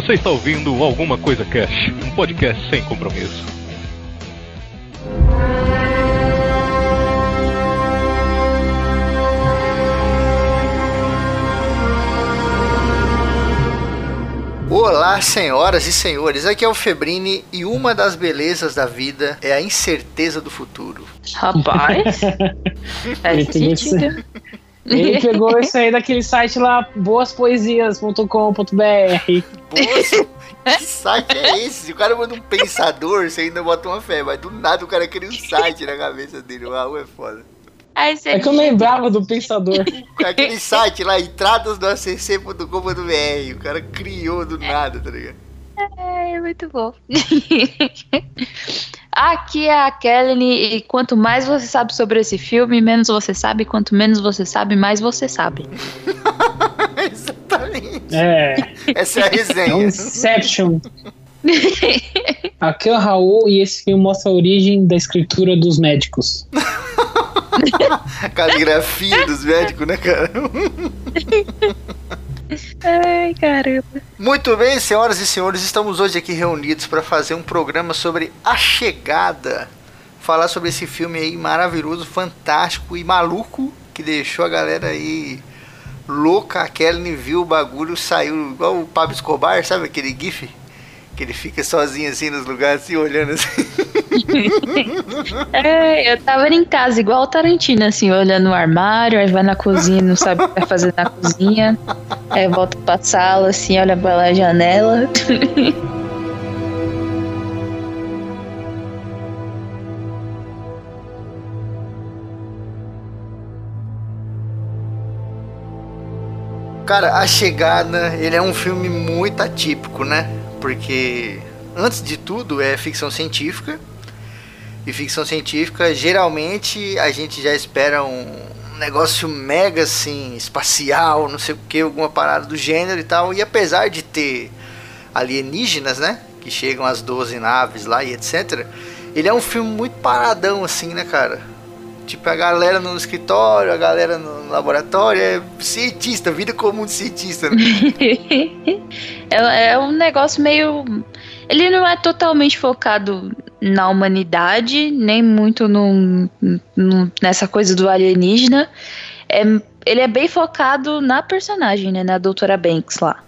Você está ouvindo Alguma Coisa Cash, um podcast sem compromisso. Olá, senhoras e senhores. Aqui é o Febrini e uma das belezas da vida é a incerteza do futuro. Rapaz, é sentido. Ele pegou isso aí daquele site lá, boaspoesias.com.br. Poxa, que site é esse? Se o cara manda um pensador, você ainda bota uma fé, mas do nada o cara cria um site na cabeça dele. Uau, é foda. Você É que eu lembrava do pensador. Aquele site lá, entradas do acc.com.br, o cara criou do nada, tá ligado? É muito bom. Aqui é a Kelly e quanto mais você sabe sobre esse filme, menos você sabe. Quanto menos você sabe, mais você sabe. Exatamente. É, Essa é a é um resenha. Inception. Aqui é o Raul e esse filme mostra a origem da escritura dos médicos. Caligrafia dos médicos, né, cara? Ai, caramba. Muito bem, senhoras e senhores, estamos hoje aqui reunidos para fazer um programa sobre A Chegada. Falar sobre esse filme aí maravilhoso, fantástico e maluco que deixou a galera aí louca. A Kelly viu o bagulho, saiu igual o Pablo Escobar, sabe aquele gif? Que ele fica sozinho assim nos lugares, assim, olhando assim. É, eu tava em casa, igual o Tarantino, assim, olhando o armário, aí vai na cozinha, não sabe o que vai fazer na cozinha. Aí volta pra sala, assim, olha pela janela. Cara, A Chegada, ele é um filme muito atípico, né? Porque, antes de tudo, é ficção científica. E ficção científica, geralmente, a gente já espera um negócio mega, assim, espacial, não sei o que, alguma parada do gênero e tal. E apesar de ter alienígenas, né? Que chegam às 12 naves lá e etc. Ele é um filme muito paradão, assim, né, cara? Tipo, a galera no escritório, a galera no laboratório, é cientista, vida comum de cientista, né? é, é um negócio meio. Ele não é totalmente focado na humanidade, nem muito num- num- nessa coisa do alienígena. É, ele é bem focado na personagem, né? Na Doutora Banks lá.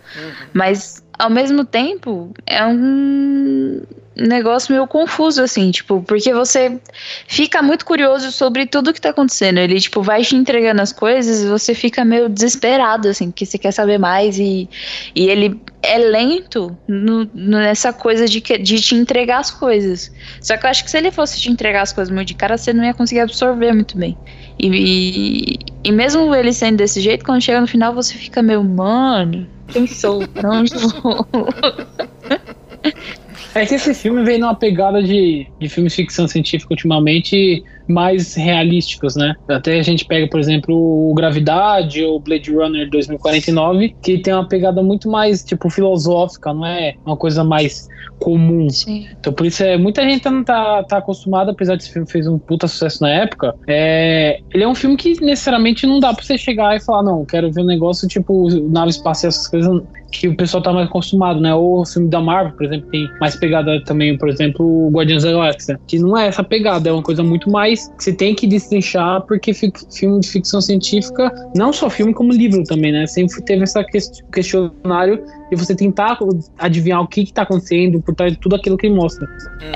Mas, ao mesmo tempo, é um negócio meio confuso, assim, tipo, porque você fica muito curioso sobre tudo que tá acontecendo. Ele, tipo, vai te entregando as coisas e você fica meio desesperado, assim, porque você quer saber mais e, e ele é lento no- nessa coisa de, que- de te entregar as coisas. Só que eu acho que se ele fosse te entregar as coisas muito de cara, você não ia conseguir absorver muito bem. E, e, e mesmo ele sendo desse jeito, quando chega no final, você fica meio, mano, quem sou? Pra onde vou? É que esse filme vem numa pegada de, de filmes de ficção científica ultimamente mais realísticos, né? Até a gente pega, por exemplo, o Gravidade ou Blade Runner 2049, que tem uma pegada muito mais, tipo, filosófica, não é uma coisa mais comum. Sim. Então, por isso, é, muita gente não tá, tá acostumada, apesar desse filme fez um puta sucesso na época. É, ele é um filme que necessariamente não dá pra você chegar e falar, não, quero ver um negócio tipo nave espacial, essas coisas que o pessoal tá mais acostumado, né? Ou o filme da Marvel, por exemplo, tem mais pegada também, por exemplo, o Guardiões da Galáxia, que não é essa pegada, é uma coisa muito mais você tem que destrinchar, porque fi- filme de ficção científica, não só filme, como livro também, né? Sempre teve essa ques- questionário de você tentar adivinhar o que que tá acontecendo por trás de tudo aquilo que ele mostra.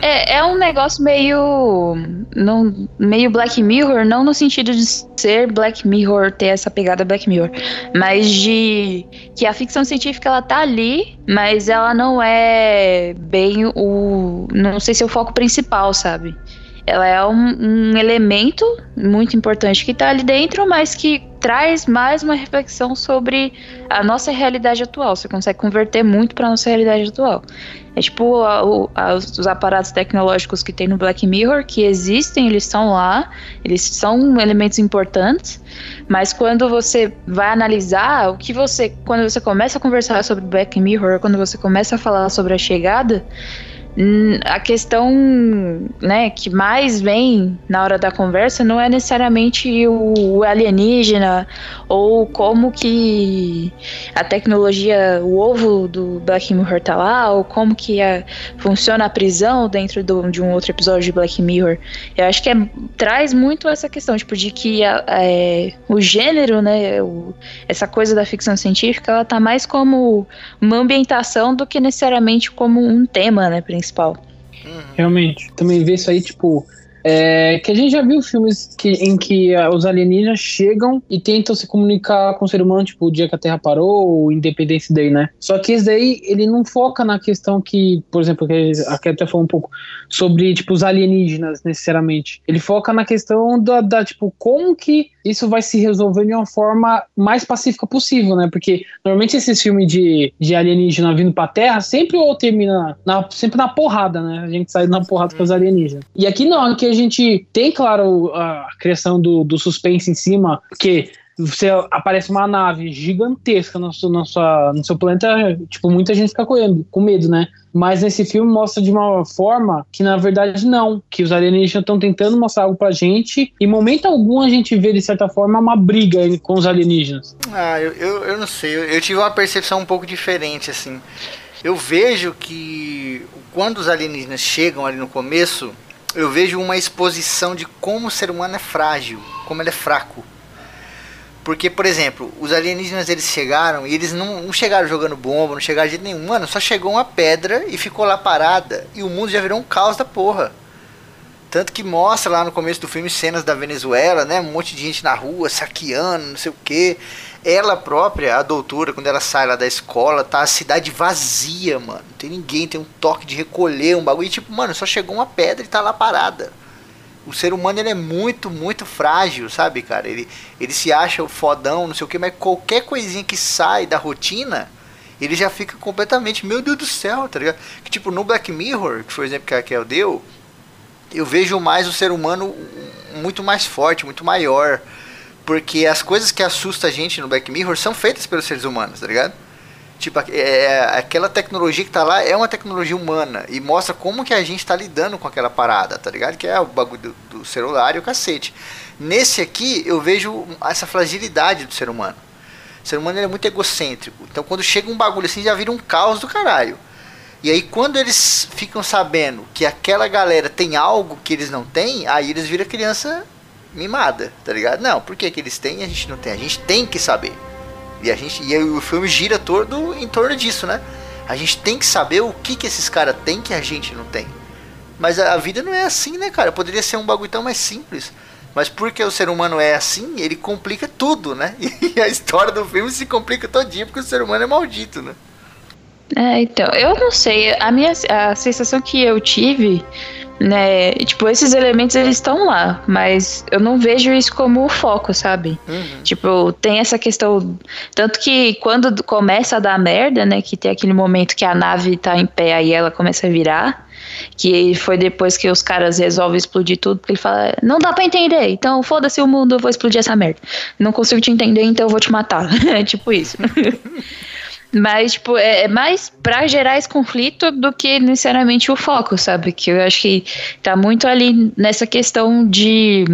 É, é um negócio meio. Não, meio Black Mirror, não no sentido de ser Black Mirror, ter essa pegada Black Mirror, mas de que a ficção científica ela tá ali, mas ela não é bem o. Não sei se é o foco principal, sabe? Ela é um, um elemento muito importante que tá ali dentro, mas que traz mais uma reflexão sobre a nossa realidade atual. Você consegue converter muito para nossa realidade atual. É tipo a- o- a- os, os aparatos tecnológicos que tem no Black Mirror, que existem, eles estão lá, eles são elementos importantes, mas quando você vai analisar o que você. Quando você começa a conversar sobre Black Mirror, quando você começa a falar sobre a chegada, a questão né, que mais vem na hora da conversa não é necessariamente o, alienígena ou como que a tecnologia, o ovo do Black Mirror tá lá, ou como que a, funciona a prisão dentro do, de um outro episódio de Black Mirror. Eu acho que é, traz muito essa questão, tipo, de que a, a, é, o gênero, né, o, essa coisa da ficção científica, ela tá mais como uma ambientação do que necessariamente como um tema, né, principal principal. Uhum. Realmente. Também ver isso aí, tipo, é, que a gente já viu filmes que, em que uh, os alienígenas chegam e tentam se comunicar com o ser humano, tipo, o dia que a Terra parou, ou Independência Day, né? Só que esse daí, ele não foca na questão que, por exemplo, que a até falou um pouco sobre, tipo, os alienígenas, necessariamente. Ele foca na questão da, da, tipo, como que isso vai se resolver de uma forma mais pacífica possível, né? Porque normalmente esses filmes de, de alienígena vindo pra Terra sempre ou termina na, sempre na porrada, né? A gente sai na porrada com os alienígenas. E aqui não, aqui a gente tem, claro, a criação do, do suspense em cima, porque você aparece uma nave gigantesca no seu, no, sua, no seu planeta, tipo, muita gente fica com, com medo, né? Mas nesse filme mostra de uma forma que, na verdade, não. Que os alienígenas estão tentando mostrar algo pra gente. E, em momento algum, a gente vê, de certa forma, uma briga com os alienígenas. Ah, eu, eu, eu não sei. Eu, eu tive uma percepção um pouco diferente, assim. Eu vejo que quando os alienígenas chegam ali no começo, eu vejo uma exposição de como o ser humano é frágil, como ele é fraco. Porque, por exemplo, os alienígenas eles chegaram e eles não, não, chegaram jogando bomba, não chegaram de jeito nenhum. Mano, só chegou uma pedra e ficou lá parada. E o mundo já virou um caos da porra. Tanto que mostra lá no começo do filme cenas da Venezuela, né? Um monte de gente na rua, saqueando, não sei o que. Ela própria, a doutora, quando ela sai lá da escola, tá a cidade vazia, mano. Não tem ninguém, tem um toque de recolher, um bagulho. E tipo, mano, só chegou uma pedra e tá lá parada. O ser humano ele é muito, muito frágil, sabe, cara? Ele, ele se acha o fodão, não sei o que, mas qualquer coisinha que sai da rotina, ele já fica completamente, meu Deus do céu, tá ligado? Que tipo, no Black Mirror, que foi o exemplo que a Raquel deu, eu vejo mais o ser humano muito mais forte, muito maior porque as coisas que assustam a gente no Black Mirror são feitas pelos seres humanos, tá ligado? Tipo, é, é, aquela tecnologia que tá lá é uma tecnologia humana e mostra como que a gente tá lidando com aquela parada, tá ligado? Que é o bagulho do, do celular e o cacete. Nesse aqui, eu vejo essa fragilidade do ser humano. O ser humano é muito egocêntrico. Então, quando chega um bagulho assim, já vira um caos do caralho. E aí, quando eles ficam sabendo que aquela galera tem algo que eles não têm, aí eles viram criança mimada, tá ligado? Não, por que, que eles têm e a gente não tem? A gente tem que saber. E a gente e o filme gira todo em torno disso, né? A gente tem que saber o que que esses caras têm que a gente não tem. Mas a, a, vida não é assim, né, cara? Poderia ser um bagulho tão mais simples. Mas porque o ser humano é assim, ele complica tudo, né? E a história do filme se complica todinho porque o ser humano é maldito, né? É, então, eu não sei. A minha a sensação que eu tive né? Tipo, esses elementos eles estão lá, mas eu não vejo isso como o foco, sabe? Uhum. Tipo, tem essa questão. Tanto que quando começa a dar merda, né? Que tem aquele momento que a nave tá em pé aí ela começa a virar. Que foi depois que os caras resolvem explodir tudo, porque ele fala: Não dá pra entender, então foda-se o mundo, eu vou explodir essa merda. Não consigo te entender, então eu vou te matar. É tipo isso. Mas, tipo, é, é mais para gerar esse conflito do que necessariamente o foco, sabe? Que eu acho que tá muito ali nessa questão de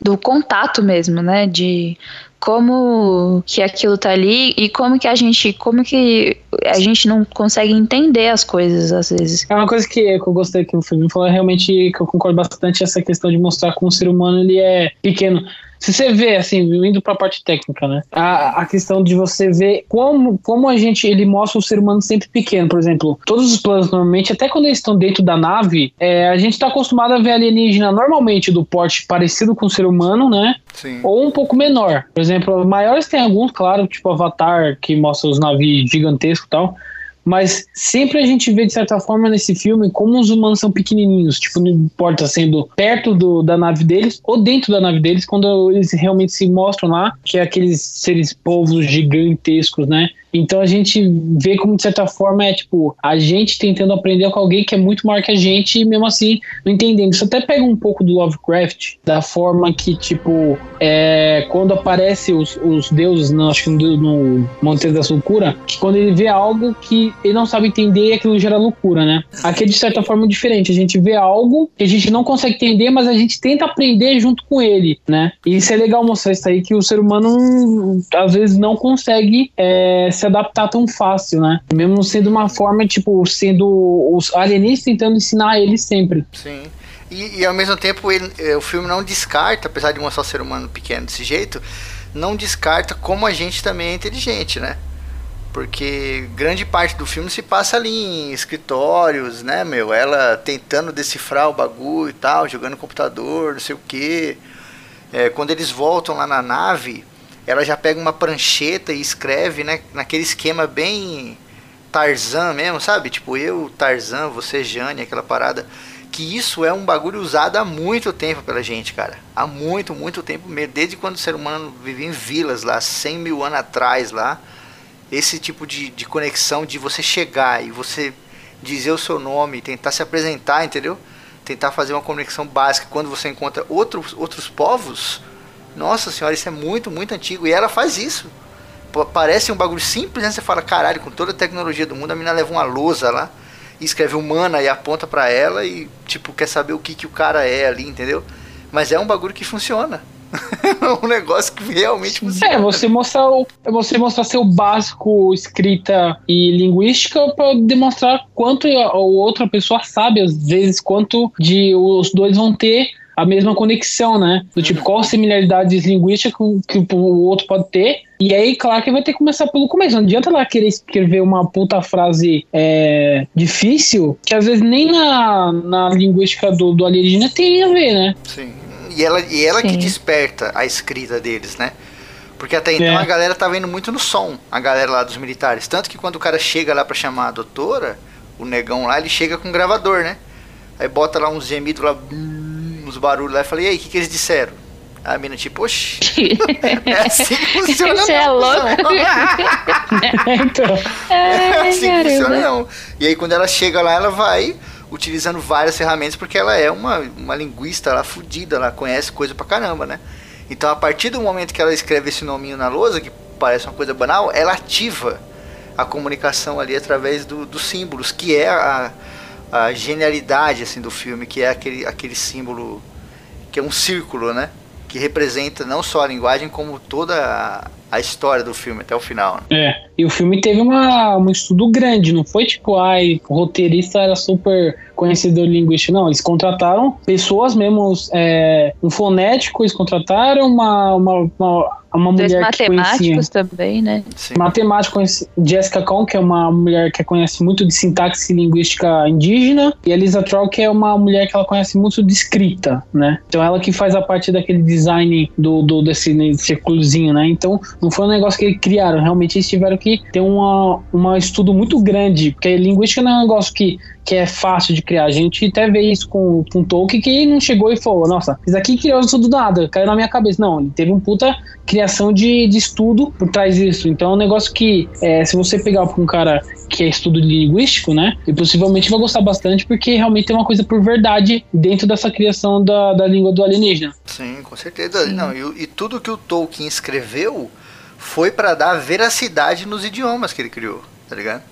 do contato mesmo, né? De como que aquilo tá ali e como que a gente como que a gente não consegue entender as coisas às vezes. É uma coisa que, eu gostei que o filme falou, é realmente que eu concordo bastante essa questão de mostrar como o ser humano ele é pequeno. Se você vê, assim, indo pra parte técnica, né? A, a questão de você ver como, como a gente, ele mostra o ser humano sempre pequeno, por exemplo. Todos os planos, normalmente, até quando eles estão dentro da nave, é, a gente tá acostumado a ver alienígena normalmente do porte parecido com o ser humano, né? Sim. Ou um pouco menor. Por exemplo, maiores tem alguns, claro, tipo Avatar, que mostra os navios gigantescos e tal mas sempre a gente vê, de certa forma, nesse filme, como os humanos são pequenininhos. Tipo, não importa sendo perto do, da nave deles ou dentro da nave deles, quando eles realmente se mostram lá, que é aqueles seres povos gigantescos, né? Então a gente vê como, de certa forma, é tipo, a gente tentando aprender com alguém que é muito maior que a gente e mesmo assim não entendendo. Isso até pega um pouco do Lovecraft, da forma que, tipo, é, quando aparece os, os deuses, não, acho que no, no da Sulcura, que quando ele vê algo que ele não sabe entender aquilo gera loucura, né? Aqui é de certa forma diferente. A gente vê algo que a gente não consegue entender, mas a gente tenta aprender junto com ele, né? E isso é legal mostrar isso aí que o ser humano às vezes não consegue é, se adaptar tão fácil, né? Mesmo sendo uma forma, tipo, sendo os alienígenas tentando ensinar ele sempre. Sim. E, e ao mesmo tempo ele, eh, o filme não descarta, apesar de mostrar o ser humano pequeno desse jeito, não descarta como a gente também é inteligente, né? Porque grande parte do filme se passa ali em escritórios, né, meu? Ela tentando decifrar o bagulho e tal, jogando computador, não sei o que. É, quando eles voltam lá na nave, ela já pega uma prancheta e escreve, né? Naquele esquema bem Tarzan mesmo, sabe? Tipo, eu, Tarzan, você, Jane, aquela parada que isso é um bagulho usado há muito tempo pela gente, cara. Há muito, muito tempo mesmo. Desde quando o ser humano vivia em vilas lá, 100 mil anos atrás lá. Esse tipo de, de conexão de você chegar e você dizer o seu nome, tentar se apresentar, entendeu? Tentar fazer uma conexão básica quando você encontra outros, outros povos. Nossa senhora, isso é muito, muito antigo. E ela faz isso. Parece um bagulho simples, né? Você fala, caralho, com toda a tecnologia do mundo, a menina leva uma lousa lá e escreve humana e aponta para ela e, tipo, quer saber o que, que o cara é ali, entendeu? Mas é um bagulho que funciona. é um negócio que realmente funciona. É, você mostrar, o, você mostrar seu básico escrita e linguística para demonstrar quanto a, a outra pessoa sabe, às vezes, quanto de os dois vão ter a mesma conexão, né? Do tipo, qual similaridades linguísticas que, que o outro pode ter. E aí, claro que vai ter que começar pelo começo. Não adianta lá querer escrever uma puta frase é, difícil, que às vezes nem na, na linguística do, do alienígena tem a ver, né? Sim. E ela, e ela que desperta a escrita deles, né? Porque até então é. a galera tava indo muito no som, a galera lá dos militares. Tanto que quando o cara chega lá para chamar a doutora, o negão lá, ele chega com um gravador, né? Aí bota lá uns gemidos lá uns barulhos lá e falei, e aí, o que, que eles disseram? A mina, tipo, oxi. é assim que funciona. Você é louco? então. é assim que funciona, não. E aí, quando ela chega lá, ela vai utilizando várias ferramentas, porque ela é uma, uma linguista lá fodida, ela conhece coisa pra caramba, né? Então, a partir do momento que ela escreve esse nominho na lousa, que parece uma coisa banal, ela ativa a comunicação ali através do, dos símbolos, que é a a genialidade assim do filme, que é aquele, aquele símbolo que é um círculo, né? Que representa não só a linguagem, como toda a, a história do filme até o final. Né? É, e o filme teve uma, um estudo grande, não foi tipo, ai, o roteirista era super conhecedor linguístico, não. Eles contrataram pessoas mesmo, é, um fonético, eles contrataram uma, uma, uma uma Dois mulher matemáticos também, né? Sim. Matemático, Jessica Kohn, que é uma mulher que conhece muito de sintaxe linguística indígena, e a Lisa Troll, que é uma mulher que ela conhece muito de escrita, né? Então ela que faz a parte daquele design do, do desse círculozinho, né? Então não foi um negócio que eles criaram, realmente eles tiveram que ter uma, um estudo muito grande, porque linguística não é um negócio que que é fácil de criar. A gente até vê isso com, com Tolkien, que não chegou e falou, nossa, isso aqui criou isso do nada, caiu na minha cabeça. Não, ele teve um puta criação de, de estudo por trás disso. Então é um negócio que, é, se você pegar um cara que é estudo linguístico, né? E possivelmente vai gostar bastante, porque realmente tem uma coisa por verdade dentro dessa criação da, da língua do alienígena. Sim, com certeza. Sim. Não, e, e tudo que o Tolkien escreveu foi para dar veracidade nos idiomas que ele criou, tá ligado?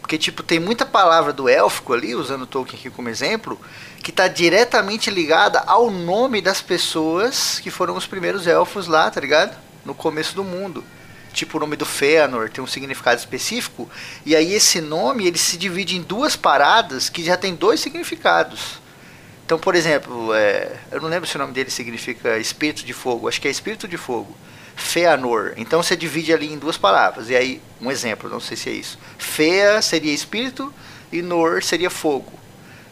Porque, tipo, tem muita palavra do élfico ali, usando Tolkien aqui como exemplo, que está diretamente ligada ao nome das pessoas que foram os primeiros elfos lá, tá ligado? No começo do mundo. Tipo, o nome do Fëanor tem um significado específico, e aí esse nome ele se divide em duas paradas que já tem dois significados. Então, por exemplo, é, eu não lembro se o nome dele significa espírito de fogo, acho que é espírito de fogo. Feanor. Então você divide ali em duas palavras. E aí, um exemplo, não sei se é isso. Fea seria espírito e Nor seria fogo.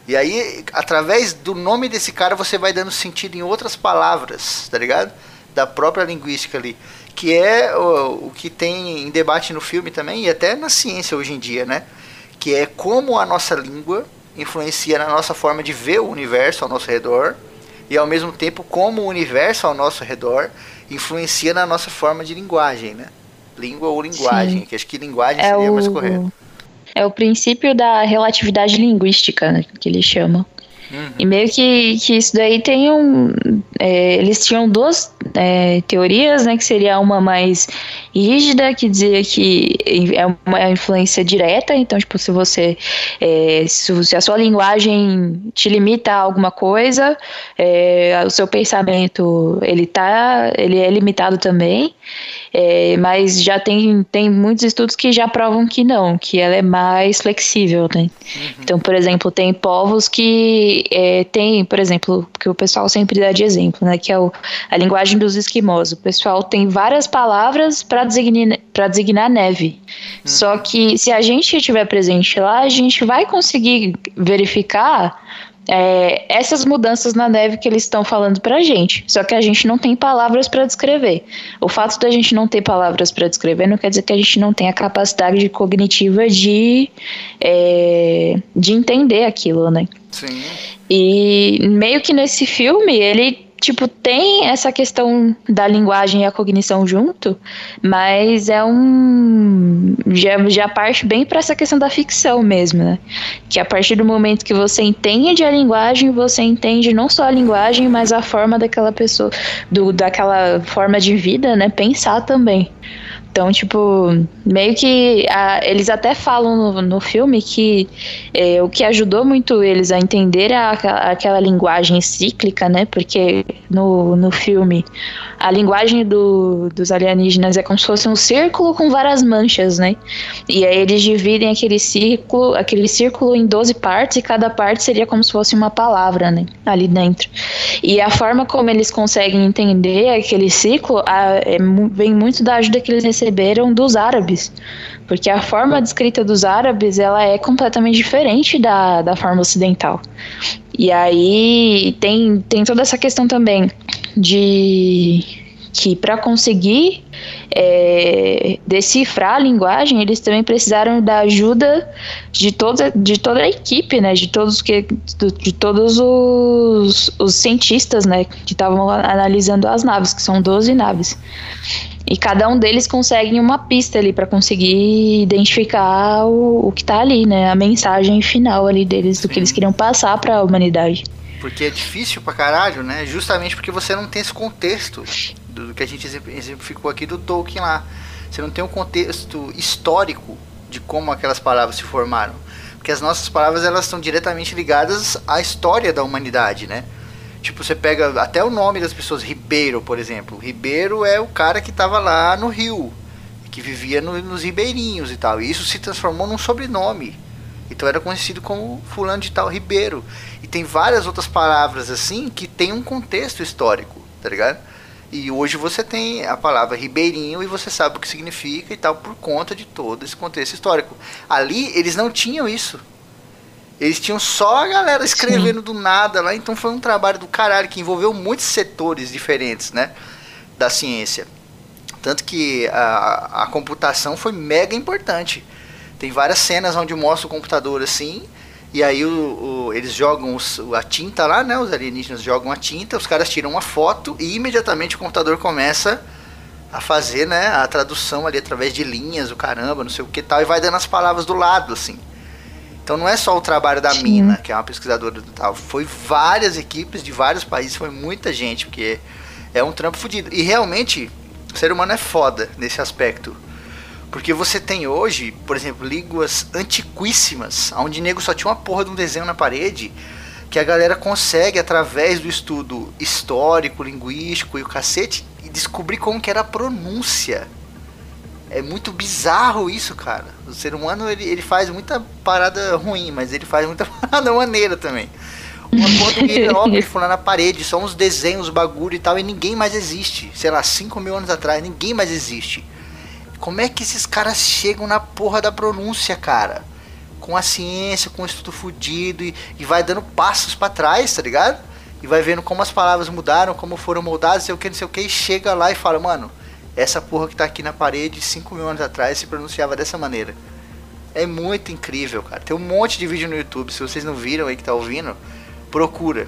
E aí, através do nome desse cara, você vai dando sentido em outras palavras, tá ligado? Da própria linguística ali. Que é o, o que tem em debate no filme também, e até na ciência hoje em dia, né? Que é como a nossa língua influencia na nossa forma de ver o universo ao nosso redor, e ao mesmo tempo como o universo ao nosso redor influencia na nossa forma de linguagem, né? Língua ou linguagem, Sim. que acho que linguagem é seria o, mais correto. É o princípio da relatividade linguística, né, que eles chamam. Uhum. E meio que, que isso daí tem um. É, eles tinham duas, é, teorias, né? Que seria uma mais rígida, que dizia que é uma influência direta, então, tipo, se você. É, se a sua linguagem te limita a alguma coisa, é, o seu pensamento ele tá. ele é limitado também. É, mas já tem, tem muitos estudos que já provam que não, que ela é mais flexível, né? Uhum. Então, por exemplo, tem povos que é, tem, por exemplo, que o pessoal sempre dá de exemplo, né? Que é o, a linguagem dos esquimós. O pessoal tem várias palavras para designar, designar neve. Uhum. Só que se a gente estiver presente lá, a gente vai conseguir verificar é, essas mudanças na neve que eles estão falando pra gente. Só que a gente não tem palavras para descrever. O fato da gente não ter palavras para descrever não quer dizer que a gente não tenha a capacidade cognitiva de, é, de entender aquilo, né? Sim. E meio que nesse filme ele tipo, tem essa questão da linguagem e a cognição junto, mas é um. Já, já parte bem para essa questão da ficção mesmo, né? Que a partir do momento que você entende a linguagem, você entende não só a linguagem, mas a forma daquela pessoa, do, daquela forma de vida, né? Pensar também. Então, tipo, meio que a, eles até falam no, no filme que é, o que ajudou muito eles a entender a, a, aquela linguagem cíclica, né? Porque no, no filme a linguagem do, dos alienígenas é como se fosse um círculo com várias manchas, né? E aí eles dividem aquele círculo, aquele círculo em 12 partes e cada parte seria como se fosse uma palavra, né? Ali dentro. E a forma como eles conseguem entender aquele ciclo é, vem muito da ajuda que eles receberam dos árabes. Porque a forma de escrita dos árabes ela é completamente diferente da, da forma ocidental. E aí tem, tem toda essa questão também de que para conseguir é, decifrar a linguagem, eles também precisaram da ajuda de toda, de toda a equipe, né? De todos, que, de todos os, os cientistas, né? Que estavam analisando as naves, que são 12 naves. E cada um deles consegue uma pista ali para conseguir identificar o, o que tá ali, né? A mensagem final ali deles, do que eles queriam passar para a humanidade. Porque é difícil pra caralho, né? Justamente porque você não tem esse contexto do que a gente exemplificou aqui do Tolkien lá. Você não tem um contexto histórico de como aquelas palavras se formaram. Porque as nossas palavras elas estão diretamente ligadas à história da humanidade, né? Tipo, você pega até o nome das pessoas, Ribeiro, por exemplo. Ribeiro é o cara que estava lá no rio, que vivia no, nos ribeirinhos e tal. E isso se transformou num sobrenome. Então era conhecido como fulano de tal Ribeiro. E tem várias outras palavras assim que tem um contexto histórico, tá ligado? E hoje você tem a palavra ribeirinho e você sabe o que significa e tal por conta de todo esse contexto histórico. Ali eles não tinham isso. Eles tinham só a galera escrevendo Sim. do nada lá, então foi um trabalho do caralho que envolveu muitos setores diferentes, né, da ciência. Tanto que a, a computação foi mega importante. Tem várias cenas onde mostra o computador assim, e aí o, o, eles jogam os, a tinta lá, né? Os alienígenas jogam a tinta, os caras tiram uma foto e imediatamente o computador começa a fazer, né? A tradução ali através de linhas, o caramba, não sei o que tal, e vai dando as palavras do lado, assim. Então não é só o trabalho da Sim. Mina, que é uma pesquisadora do tal, foi várias equipes de vários países, foi muita gente, porque é um trampo fodido. E realmente, o ser humano é foda nesse aspecto. Porque você tem hoje, por exemplo, línguas antiquíssimas, onde nego só tinha uma porra de um desenho na parede, que a galera consegue, através do estudo histórico, linguístico e o cacete, descobrir como que era a pronúncia é muito bizarro isso, cara. O ser humano ele, ele faz muita parada ruim, mas ele faz muita parada maneira também. Uma foto de hierógrafo lá na parede, só uns desenhos, bagulho e tal, e ninguém mais existe. Sei lá, 5 mil anos atrás, ninguém mais existe. Como é que esses caras chegam na porra da pronúncia, cara? Com a ciência, com o estudo fudido e, e vai dando passos para trás, tá ligado? E vai vendo como as palavras mudaram, como foram moldadas, sei o que, não sei o que, e chega lá e fala, mano, essa porra que tá aqui na parede 5 mil anos atrás se pronunciava dessa maneira. É muito incrível, cara. Tem um monte de vídeo no YouTube. Se vocês não viram aí que tá ouvindo, procura.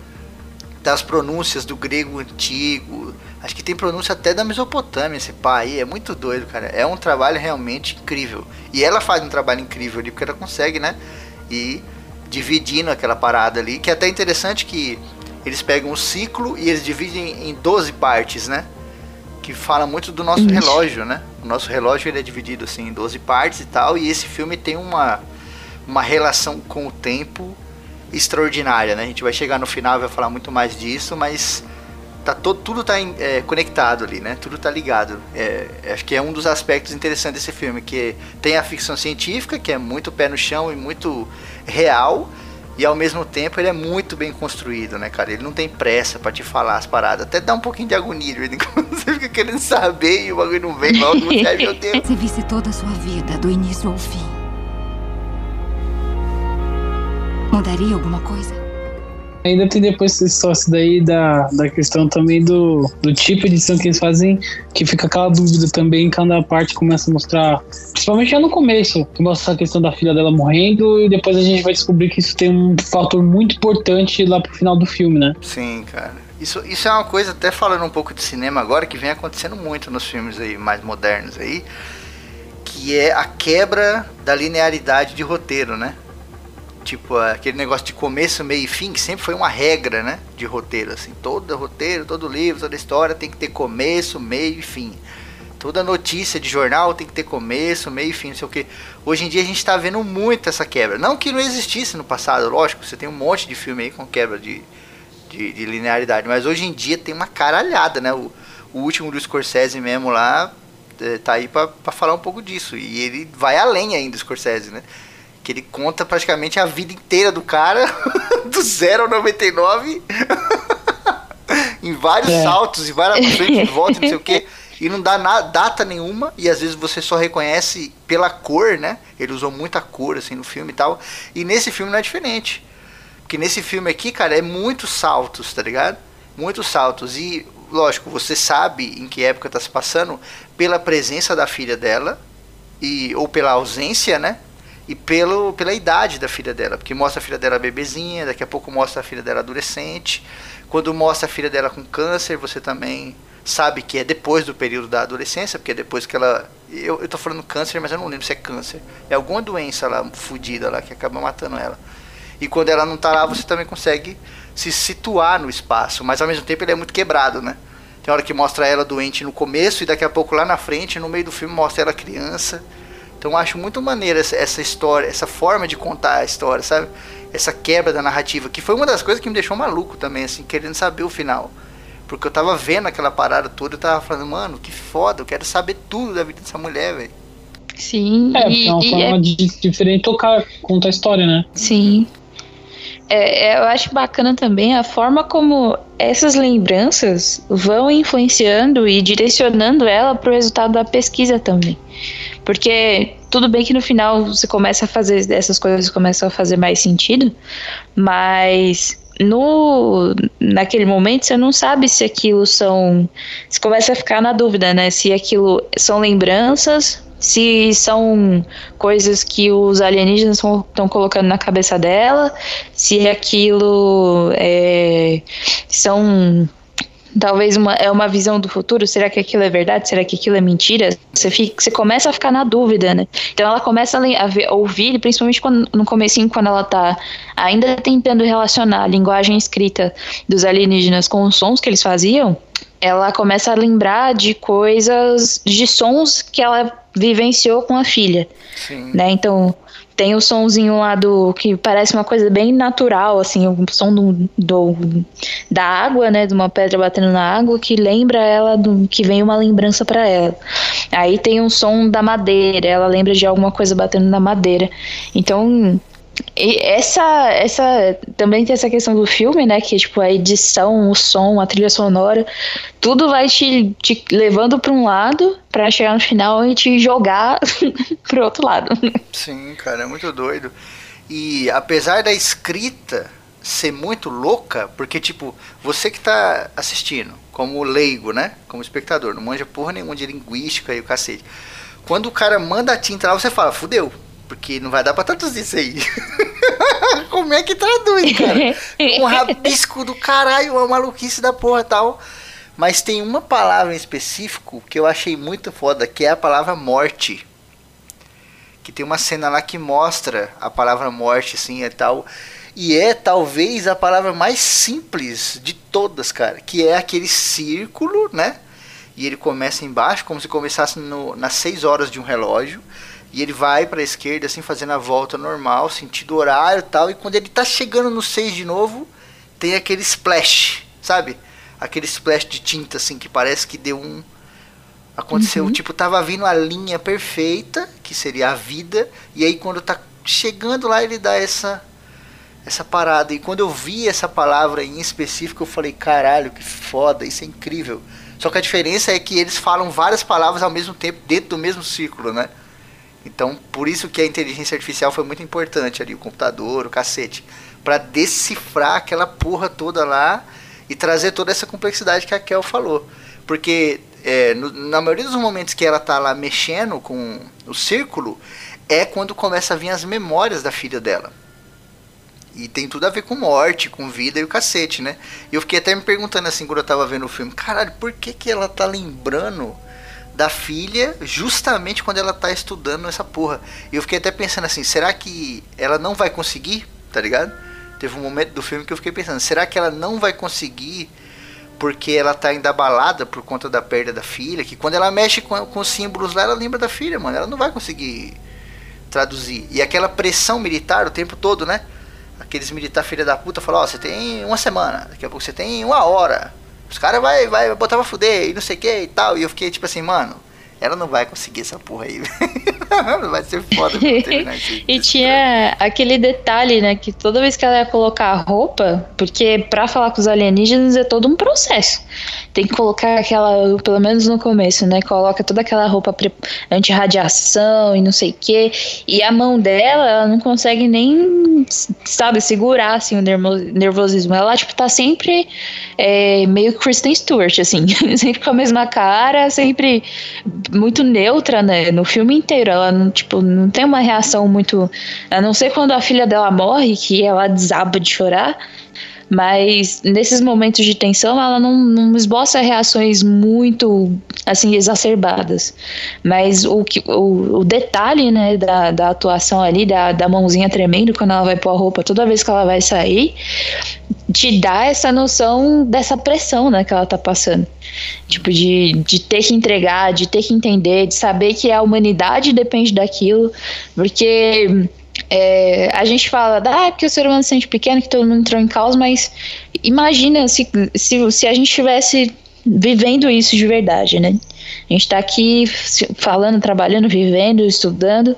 Das pronúncias do grego antigo. Acho que tem pronúncia até da Mesopotâmia, esse pá aí. É muito doido, cara. É um trabalho realmente incrível. E ela faz um trabalho incrível ali, porque ela consegue, né? E dividindo aquela parada ali. Que é até interessante que eles pegam o ciclo e eles dividem em 12 partes, né? que fala muito do nosso Isso. relógio, né? O nosso relógio ele é dividido assim em 12 partes e tal, e esse filme tem uma, uma relação com o tempo extraordinária, né? A gente vai chegar no final e vai falar muito mais disso, mas tá todo, tudo tá é, conectado ali, né? Tudo tá ligado. É, acho que é um dos aspectos interessantes desse filme, que tem a ficção científica, que é muito pé no chão e muito real, e ao mesmo tempo ele é muito bem construído, né, cara? Ele não tem pressa pra te falar as paradas. Até dá um pouquinho de agonia, quando você fica querendo saber e o bagulho não vem logo, você, ai meu Deus. Se visse toda a sua vida, do início ao fim, mudaria alguma coisa? Ainda tem depois só isso daí da, da questão também do, do tipo de edição que eles fazem, que fica aquela dúvida também, cada parte começa a mostrar, principalmente já no começo, que mostra a questão da filha dela morrendo, e depois a gente vai descobrir que isso tem um fator muito importante lá pro final do filme, né? Sim, cara. Isso, isso é uma coisa, até falando um pouco de cinema agora, que vem acontecendo muito nos filmes aí mais modernos aí, que é a quebra da linearidade de roteiro, né? Tipo, aquele negócio de começo, meio e fim, que sempre foi uma regra, né? De roteiro, assim. Todo roteiro, todo livro, toda história tem que ter começo, meio e fim. Toda notícia de jornal tem que ter começo, meio e fim, não sei o que. Hoje em dia a gente tá vendo muito essa quebra. Não que não existisse no passado, lógico, você tem um monte de filme aí com quebra de, de, de linearidade, mas hoje em dia tem uma caralhada, né? O, o último do Scorsese mesmo lá eh, tá aí pra, pra falar um pouco disso. E ele vai além ainda, Scorsese, né? Que ele conta praticamente a vida inteira do cara, do 0 ao 99, em vários É. saltos, e várias frente e volta, não sei o que. E não dá na, data nenhuma, e às vezes você só reconhece pela cor, né? Ele usou muita cor assim no filme e tal. E nesse filme não é diferente. Porque nesse filme aqui, cara, é muitos saltos, tá ligado? Muitos saltos. E, lógico, você sabe em que época tá se passando pela presença da filha dela, e ou pela ausência, né? E pelo, pela idade da filha dela. Porque mostra a filha dela bebezinha, daqui a pouco mostra a filha dela adolescente. Quando mostra a filha dela com câncer, você também sabe que é depois do período da adolescência, porque é depois que ela. Eu, eu tô falando câncer, mas eu não lembro se é câncer. É alguma doença lá, fodida lá, que acaba matando ela. E quando ela não tá lá, você também consegue se situar no espaço. Mas ao mesmo tempo ele é muito quebrado, né? Tem hora que mostra ela doente no começo e daqui a pouco lá na frente, no meio do filme, mostra ela criança. Então eu acho muito maneira essa, essa história, essa forma de contar a história, sabe? Essa quebra da narrativa, que foi uma das coisas que me deixou maluco também, assim, querendo saber o final. Porque eu tava vendo aquela parada toda, eu tava falando, mano, que foda, eu quero saber tudo da vida dessa mulher, velho. Sim, É, porque e, é uma e forma de, diferente de tocar, contar a história, né? Sim. É, é, eu acho bacana também a forma como essas lembranças vão influenciando e direcionando ela para o resultado da pesquisa também. Porque tudo bem que no final você começa a fazer essas coisas começam a fazer mais sentido, mas no naquele momento você não sabe se aquilo são você começa a ficar na dúvida, né? Se aquilo são lembranças, se são coisas que os alienígenas estão colocando na cabeça dela, se aquilo é, são talvez uma, é uma visão do futuro, será que aquilo é verdade, será que aquilo é mentira? Você, fica, você começa a ficar na dúvida, né? Então ela começa a, ver, a ouvir, principalmente quando, no comecinho, quando ela tá ainda tentando relacionar a linguagem escrita dos alienígenas com os sons que eles faziam, ela começa a lembrar de coisas, de sons que ela vivenciou com a filha, Sim. né? Então tem o sonzinho lá do que parece uma coisa bem natural, assim, o som do, do, da água, né, de uma pedra batendo na água que lembra ela do que vem uma lembrança para ela. Aí tem um som da madeira, ela lembra de alguma coisa batendo na madeira. Então e essa, essa também tem essa questão do filme, né? Que tipo a edição, o som, a trilha sonora, tudo vai te, te levando para um lado para chegar no final e te jogar pro outro lado. Sim, cara, é muito doido. E apesar da escrita ser muito louca, porque tipo, você que tá assistindo, como leigo, né? Como espectador, não manja porra nenhuma de linguística e o cacete. Quando o cara manda a tinta lá, você fala, fudeu. Porque não vai dar pra traduzir isso aí. Como é que traduz, cara? Um rabisco do caralho, uma maluquice da porra tal. Mas tem uma palavra em específico que eu achei muito foda, que é a palavra morte. Que tem uma cena lá que mostra a palavra morte, assim, e tal. E é talvez a palavra mais simples de todas, cara. Que é aquele círculo, né? e ele começa embaixo, como se começasse no, nas 6 horas de um relógio. E ele vai para a esquerda, assim, fazendo a volta normal, sentido horário e tal. E quando ele tá chegando no 6 de novo, tem aquele splash, sabe? Aquele splash de tinta, assim, que parece que deu um. Aconteceu, Uhum. tipo, tava vindo a linha perfeita, que seria a vida. E aí quando tá chegando lá, ele dá essa. Essa parada. E quando eu vi essa palavra em específico, eu falei, caralho, que foda, isso é incrível. Só que a diferença é que eles falam várias palavras ao mesmo tempo dentro do mesmo círculo, né? Então, por isso que a inteligência artificial foi muito importante ali, o computador, o cacete, Pra decifrar aquela porra toda lá e trazer toda essa complexidade que a Kel falou. Porque é, no- na maioria dos momentos que ela tá lá mexendo com o círculo, é quando começa a vir as memórias da filha dela. E tem tudo a ver com morte, com vida e o cacete, né? E eu fiquei até me perguntando assim quando eu tava vendo o filme, caralho, por que, que ela tá lembrando da filha justamente quando ela tá estudando essa porra? E eu fiquei até pensando assim, será que ela não vai conseguir, tá ligado? Teve um momento do filme que eu fiquei pensando, será que ela não vai conseguir porque ela tá ainda abalada por conta da perda da filha? Que quando ela mexe com, com os símbolos lá, ela lembra da filha, mano. Ela não vai conseguir traduzir. E aquela pressão militar o tempo todo, né? Aqueles militar filha da puta falam, ó, você tem uma semana, daqui a pouco você tem uma hora. Os caras vai, vai botar pra fuder e não sei o que e tal. E eu fiquei tipo assim, mano, ela não vai conseguir essa porra aí. vai ser foda. E tinha aquele detalhe, né? Que toda vez que ela ia colocar a roupa, porque pra falar com os alienígenas é todo um processo. Tem que colocar aquela, pelo menos no começo, né? Coloca toda aquela roupa anti-radiação e não sei o quê. E a mão dela, ela não consegue nem, sabe, segurar assim o nervo- nervosismo. Ela, tipo, tá sempre é, meio Kristen Stewart, assim. sempre com a mesma cara, sempre muito neutra, né? No filme inteiro. Ela não, tipo, não tem uma reação muito. A não ser quando a filha dela morre, que ela desaba de chorar. Mas nesses momentos de tensão, ela não, não esboça reações muito assim exacerbadas. Mas o, que, o, o detalhe né, da, da atuação ali, da, da mãozinha tremendo quando ela vai pôr a roupa toda vez que ela vai sair, te dá essa noção dessa pressão né, que ela tá passando. Tipo, de, de ter que entregar, de ter que entender, de saber que a humanidade depende daquilo, porque é, a gente fala, ah, é porque o ser humano se sente pequeno, que todo mundo entrou em caos, mas imagina se, se, se a gente estivesse vivendo isso de verdade, né? A gente tá aqui falando, trabalhando, vivendo, estudando,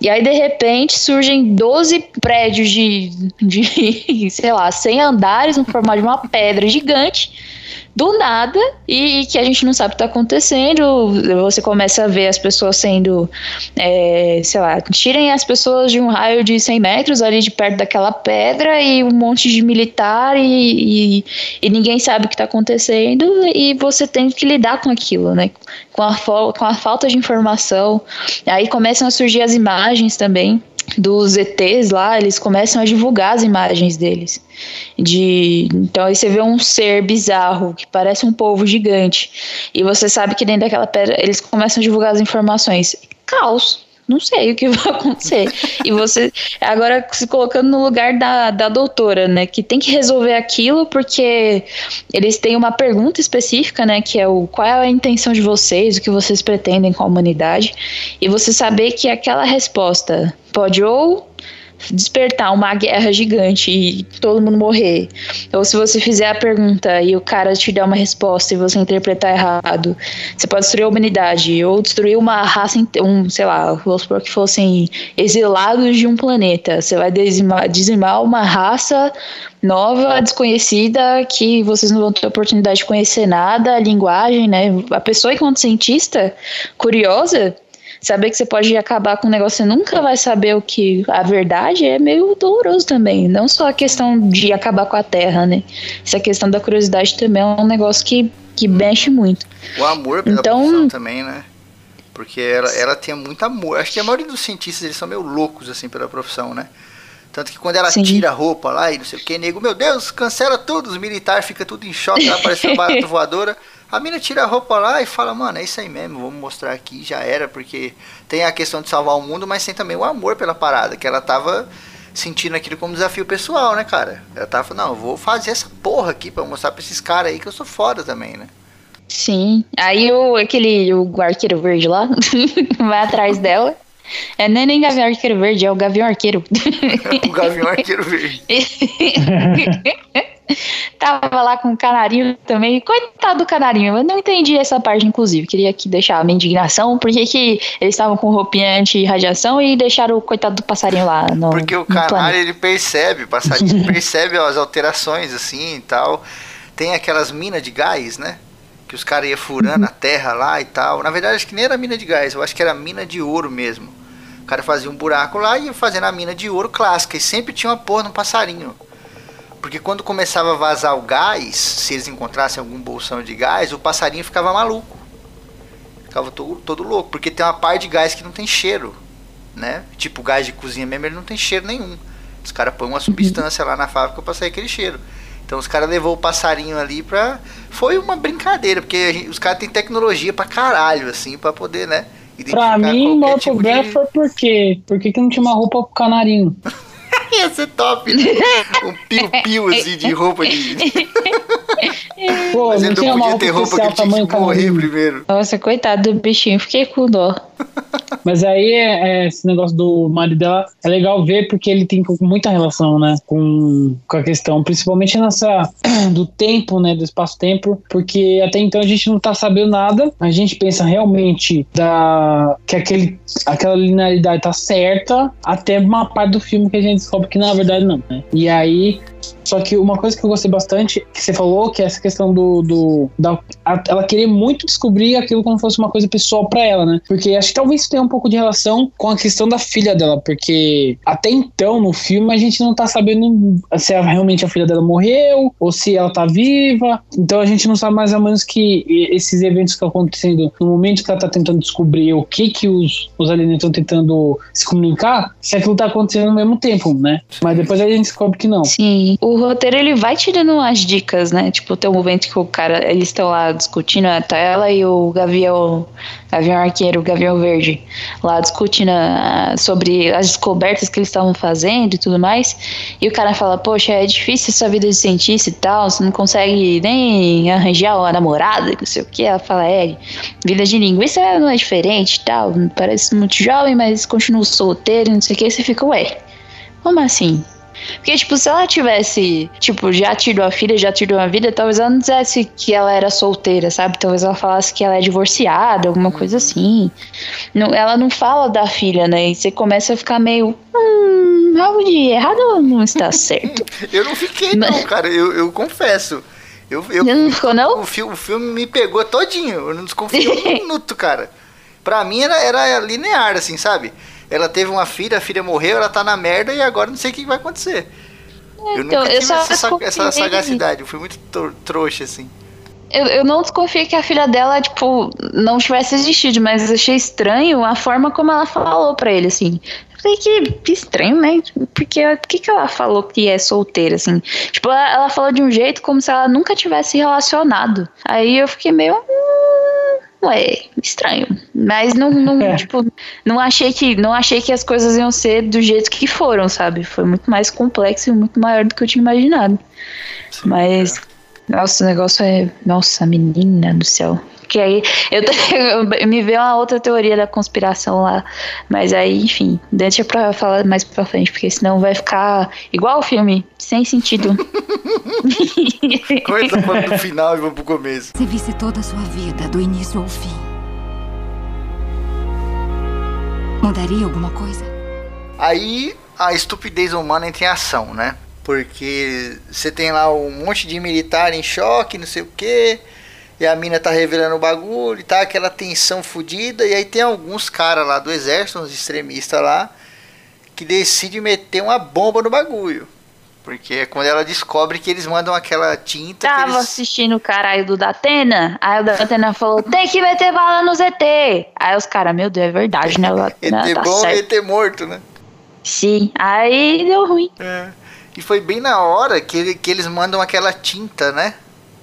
e aí de repente surgem 12 prédios de, de sei lá, 100 andares no formato de uma pedra gigante do nada e que a gente não sabe o que está acontecendo. Você começa a ver as pessoas sendo, é, sei lá, tirem as pessoas de um raio de 100 metros ali de perto daquela pedra e um monte de militar e, e, e ninguém sabe o que está acontecendo e você tem que lidar com aquilo, né? Com a, com a falta de informação. Aí começam a surgir as imagens também dos ETs lá, eles começam a divulgar as imagens deles. De, então aí você vê um ser bizarro que parece um polvo gigante. E você sabe que dentro daquela pedra eles começam a divulgar as informações. Caos. Não sei o que vai acontecer. e você, agora se colocando no lugar da, da doutora, né, que tem que resolver aquilo porque eles têm uma pergunta específica, né, que é o qual é a intenção de vocês, o que vocês pretendem com a humanidade, e você saber que aquela resposta pode ou despertar uma guerra gigante e todo mundo morrer. Ou se você fizer a pergunta e o cara te der uma resposta e você interpretar errado, você pode destruir a humanidade ou destruir uma raça, um, sei lá, vamos supor que fossem exilados de um planeta. Você vai dizimar, dizimar uma raça nova, desconhecida, que vocês não vão ter oportunidade de conhecer nada, a linguagem, né? A pessoa, enquanto cientista, curiosa, saber que você pode acabar com um negócio você nunca vai saber o que a verdade é meio doloroso também. Não só a questão de acabar com a Terra, né? Essa questão da curiosidade também é um negócio que, que mexe muito. O amor pela Então- profissão também, né? Porque ela, ela tinha muito amor. Acho que a maioria dos cientistas eles são meio loucos assim pela profissão, né? Tanto que quando ela Sim. tira a roupa lá e não sei o que, nego, meu Deus, cancela tudo, os militares ficam tudo em choque, lá parece uma barata voadora. A mina tira a roupa lá e fala, mano, é isso aí mesmo, vamos mostrar aqui, já era, porque tem a questão de salvar o mundo, mas tem também o amor pela parada, que ela tava sentindo aquilo como desafio pessoal, né, cara? Ela tava, não, eu vou fazer essa porra aqui pra mostrar pra esses caras aí que eu sou foda também, né? Sim. Aí o, aquele o arqueiro verde lá vai atrás dela. É, não é nem Gavião Arqueiro Verde, é o Gavião Arqueiro. o Gavião Arqueiro Verde. Tava lá com o canarinho também. Coitado do canarinho. Eu não entendi essa parte, inclusive. Queria aqui deixar a minha indignação. Por que, que eles estavam com roupinha anti-radiação e deixaram o coitado do passarinho lá no. Porque o canário ele percebe, o passarinho percebe as alterações assim e tal. Tem aquelas minas de gás, né? Que os caras iam furando uhum. a terra lá e tal. Na verdade, acho que nem era mina de gás, eu acho que era mina de ouro mesmo. O cara fazia um buraco lá e ia fazendo a mina de ouro clássica. E sempre tinha uma porra no passarinho. Porque quando começava a vazar o gás, se eles encontrassem algum bolsão de gás, o passarinho ficava maluco. Ficava todo, todo louco. Porque tem uma parte de gás que não tem cheiro. Né? Tipo gás de cozinha mesmo, ele não tem cheiro nenhum. Os caras põem uma substância lá na fábrica para sair aquele cheiro. Então os caras levou o passarinho ali pra. Foi uma brincadeira, porque gente, os caras têm tecnologia pra caralho, assim, pra poder, né? Pra mim, Mortal tipo de... foi por quê? Por que, que não tinha uma roupa pro canarinho? Ia ser top. Um piu-piu assim de roupa de. Pô, Mas ele não, podia ter roupa que tinha que morrer primeiro. Nossa, coitado do bichinho, fiquei com dó. Mas aí é, é, esse negócio do marido dela é legal ver porque ele tem muita relação, né, com, com a questão, principalmente nessa do tempo, né, do espaço-tempo, porque até então a gente não tá sabendo nada, a gente pensa realmente da que aquele, aquela linearidade tá certa até uma parte do filme que a gente descobre que na verdade não, né? E aí só que uma coisa que eu gostei bastante, que você falou, que é essa questão do. do da, ela querer muito descobrir aquilo como fosse uma coisa pessoal para ela, né? Porque acho que talvez isso tenha um pouco de relação com a questão da filha dela, porque até então no filme a gente não tá sabendo se ela, realmente a filha dela morreu ou se ela tá viva. Então a gente não sabe mais ou menos que esses eventos que estão acontecendo no momento que ela tá tentando descobrir o que que os, os alienígenas estão tentando se comunicar, se aquilo tá acontecendo ao mesmo tempo, né? Mas depois a gente descobre que não. Sim. O roteiro ele vai te dando umas dicas, né? Tipo, tem um momento que o cara, eles estão lá discutindo, tá ela e o Gavião, Gavião Arqueiro, o Gavião Verde, lá discutindo uh, sobre as descobertas que eles estavam fazendo e tudo mais. E o cara fala, poxa, é difícil essa vida de cientista e tal, você não consegue nem arranjar uma namorada, não sei o que. Ela fala, é, vida de linguista não é diferente e tal, parece muito jovem, mas continua solteiro, não sei o que. Você fica, ué, como assim? Porque, tipo, se ela tivesse, tipo, já tido a filha, já tido uma vida, talvez ela não dissesse que ela era solteira, sabe? Talvez ela falasse que ela é divorciada, alguma coisa assim. Não, ela não fala da filha, né? E você começa a ficar meio. Hum, algo de errado não está certo. eu não fiquei, não, cara. Eu, eu confesso. Eu, eu, não ficou, não? O, filme, o filme me pegou todinho. Eu não desconfiei um minuto, cara. Pra mim era, era linear, assim, sabe? Ela teve uma filha, a filha morreu, ela tá na merda e agora não sei o que vai acontecer. eu então, nunca tive eu essa, essa, sagacidade, eu fui muito trouxa, assim. Eu, eu não desconfiei que a filha dela, tipo, não tivesse existido, mas achei estranho a forma como ela falou pra ele, assim. Eu falei que, que estranho, né? Porque o que, que ela falou que é solteira, assim? Tipo, ela, ela falou de um jeito como se ela nunca tivesse relacionado. Aí eu fiquei meio. Hum, ué, estranho. Mas não, não é. tipo, não achei que não achei que as coisas iam ser do jeito que foram, sabe? Foi muito mais complexo e muito maior do que eu tinha imaginado. Sim, Mas é. nossa, o negócio é, nossa, menina do céu. Que aí eu, eu, me veio uma outra teoria da conspiração lá, mas aí, enfim, deixa pra falar mais pra frente, porque senão vai ficar igual o filme, sem sentido. Coisa no final e vamos pro começo. Se visse toda a sua vida, do início ao fim, mudaria alguma coisa? Aí a estupidez humana entra em ação, né? Porque você tem lá um monte de militar em choque, não sei o que e a mina tá revelando o bagulho, tá aquela tensão fodida, e aí tem alguns caras lá do exército, uns extremistas lá, que decide meter uma bomba no bagulho. Porque é quando ela descobre que eles mandam aquela tinta. Tava eles... assistindo o caralho do Datena, aí o Datena falou: tem que meter bala no ZT. Aí os caras, meu Deus, é verdade, né? ET tá bom, certo. ET morto, né? Sim, aí deu ruim. É. E foi bem na hora que, que eles mandam aquela tinta, né?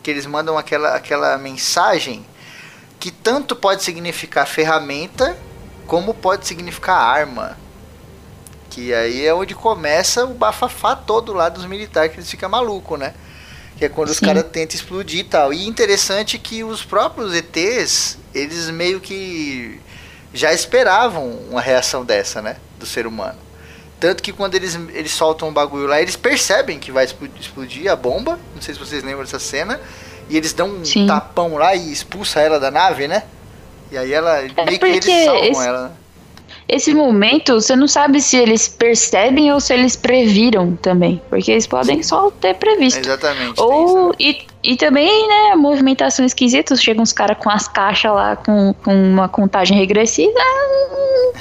Que eles mandam aquela, aquela mensagem que tanto pode significar ferramenta como pode significar arma. Que aí é onde começa o bafafá todo lá dos militares, que eles ficam malucos, né? Que é quando os Sim. caras tentam explodir e tal. E interessante que os próprios ETs, eles meio que já esperavam uma reação dessa, né? Do ser humano. Tanto que quando eles, eles soltam um bagulho lá, eles percebem que vai explo- explodir a bomba. Não sei se vocês lembram dessa cena. E eles dão um Sim. tapão lá e expulsa ela da nave, né? E aí ela. meio que É eles salvam esse- ela. né? Esse momento, você não sabe se eles percebem ou se eles previram também. Porque eles podem só ter previsto. Exatamente. Ou, isso. e, e também, né, movimentação esquisita, chegam uns caras com as caixas lá com, com uma contagem regressiva. hum,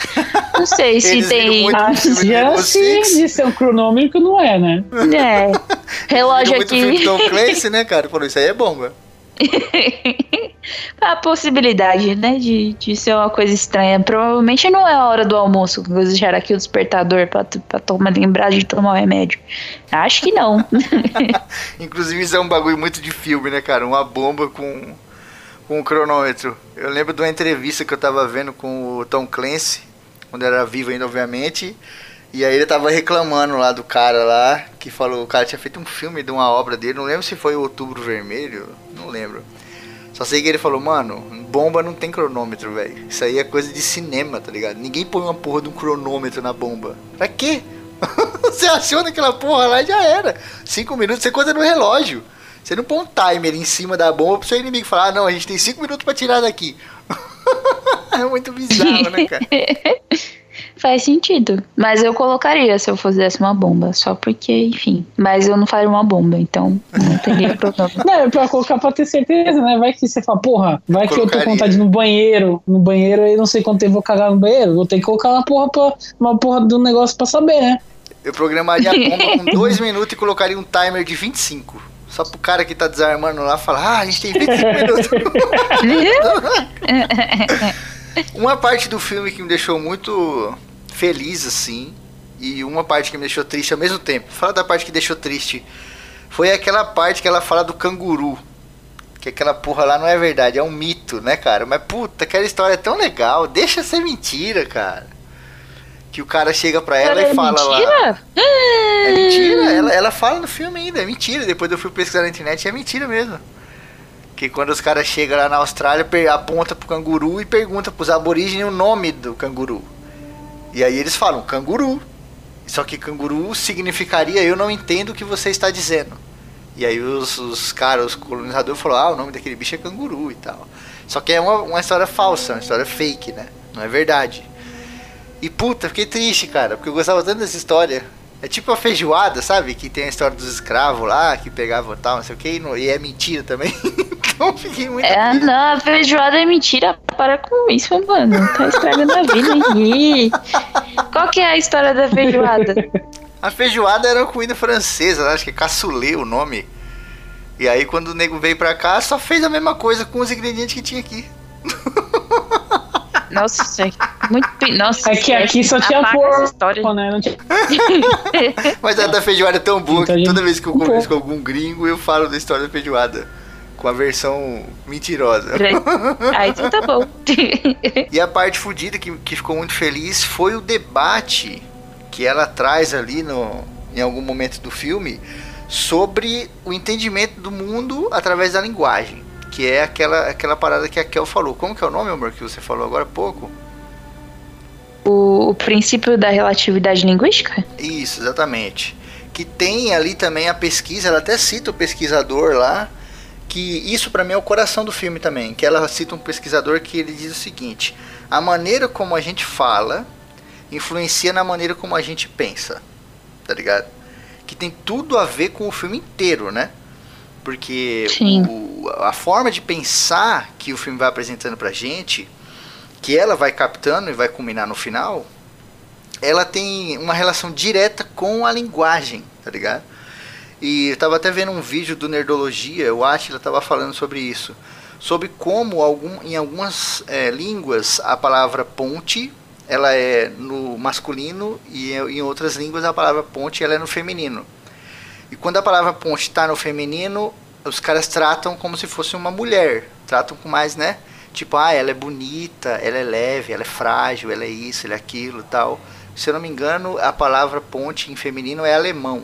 Não sei se tem. muito- A chance de ser um cronômetro não é, né? É, relógio muito aqui. de Tom Clancy, né, cara? Falou, isso aí é bomba. a possibilidade, né, de, de ser uma coisa estranha. Provavelmente não é a hora do almoço que eles deixaram aqui o despertador pra, pra tomar, lembrar de tomar o remédio. Acho que não. Inclusive, isso é um bagulho muito de filme, né, cara? Uma bomba com, com um cronômetro. Eu lembro de uma entrevista que eu tava vendo com o Tom Clancy, quando era vivo ainda, obviamente. E aí ele tava reclamando lá do cara lá, que falou, o cara tinha feito um filme de uma obra dele, não lembro se foi o Outubro Vermelho, não lembro. Só sei que ele falou, mano, bomba não tem cronômetro, velho. Isso aí é coisa de cinema, tá ligado? Ninguém põe uma porra de um cronômetro na bomba. Pra quê? você aciona aquela porra lá e já era. Cinco minutos, você conta no relógio. Você não põe um timer em cima da bomba pro seu inimigo falar, ah, não, a gente tem cinco minutos pra tirar daqui. é muito bizarro, né, cara? Faz sentido. Mas eu colocaria se eu fizesse uma bomba. Só porque, enfim. Mas eu não faria uma bomba, então não teria problema. Não, é pra colocar pra ter certeza, né? Vai que você fala, porra, vai que eu tô com vontade de ir no banheiro, no banheiro aí não sei quanto tempo eu vou cagar no banheiro. Vou ter que colocar uma porra, pra, uma porra do negócio pra saber, né? Eu programaria a bomba com dois minutos e colocaria um timer de 25. Só pro cara que tá desarmando lá falar, ah, a gente tem 25 minutos. uma parte do filme que me deixou muito feliz, assim, e uma parte que me deixou triste ao mesmo tempo. Fala da parte que deixou triste. Foi aquela parte que ela fala do canguru. Que aquela porra lá não é verdade, é um mito, né, cara? Mas puta, aquela história é tão legal. Deixa ser mentira, cara. Que o cara chega pra ela Cara, e fala lá. mentira? É mentira, ela, ela fala no filme ainda, é mentira. Depois eu fui pesquisar na internet, é mentira mesmo. Que quando os caras chegam lá na Austrália, aponta pro canguru e pergunta pros aborígenes o nome do canguru. E aí eles falam, canguru. Só que canguru significaria eu não entendo o que você está dizendo. E aí os, os caras, os colonizadores falaram, ah, o nome daquele bicho é canguru e tal. Só que é uma, uma história falsa, uma história fake, né? Não é verdade. E puta, fiquei triste, cara, porque eu gostava tanto dessa história. É tipo a feijoada, sabe? Que tem a história dos escravos lá, que pegavam tal, não sei o que, e, não- e é mentira também. então fiquei muito. É, não, a feijoada é mentira. Para com isso, mano. Tá estragando a vida. Ih. Qual que é a história da feijoada? A feijoada era uma comida francesa, né? acho que é cassoulet o nome. E aí quando o nego veio pra cá, só fez a mesma coisa com os ingredientes que tinha aqui. Nossa, é muito. Nossa, É que aqui só tinha porco, história. né? Não tinha... Mas a da feijoada é tão boa Então, que gente, toda vez que eu converso com algum gringo, eu falo da história da feijoada. Com a versão mentirosa. Aí então tá bom. E a parte fodida que, que ficou muito feliz foi o debate que ela traz ali no, em algum momento do filme sobre o entendimento do mundo através da linguagem. Que é aquela, aquela parada que a Kel falou. Como que é o nome, amor, que você falou agora há pouco? O, o princípio da relatividade linguística? Isso, exatamente. Que tem ali também a pesquisa, ela até cita o pesquisador lá, que isso pra mim é o coração do filme também, que ela cita um pesquisador que ele diz o seguinte: a maneira como a gente fala influencia na maneira como a gente pensa. Tá ligado? Que tem tudo a ver com o filme inteiro, né? Porque o- a forma de pensar que o filme vai apresentando pra gente, que ela vai captando e vai culminar no final, ela tem uma relação direta com a linguagem, tá ligado? E eu tava até vendo um vídeo do Nerdologia, o Atila tava falando sobre isso. Sobre como algum, em algumas eh, línguas a palavra ponte ela é no masculino e em outras línguas a palavra ponte ela é no feminino. E quando a palavra ponte está no feminino, os caras tratam como se fosse uma mulher. Tratam com mais, né? Tipo, ah, ela é bonita, ela é leve, ela é frágil, ela é isso, ela é aquilo tal. Se eu não me engano, a palavra ponte em feminino é alemão.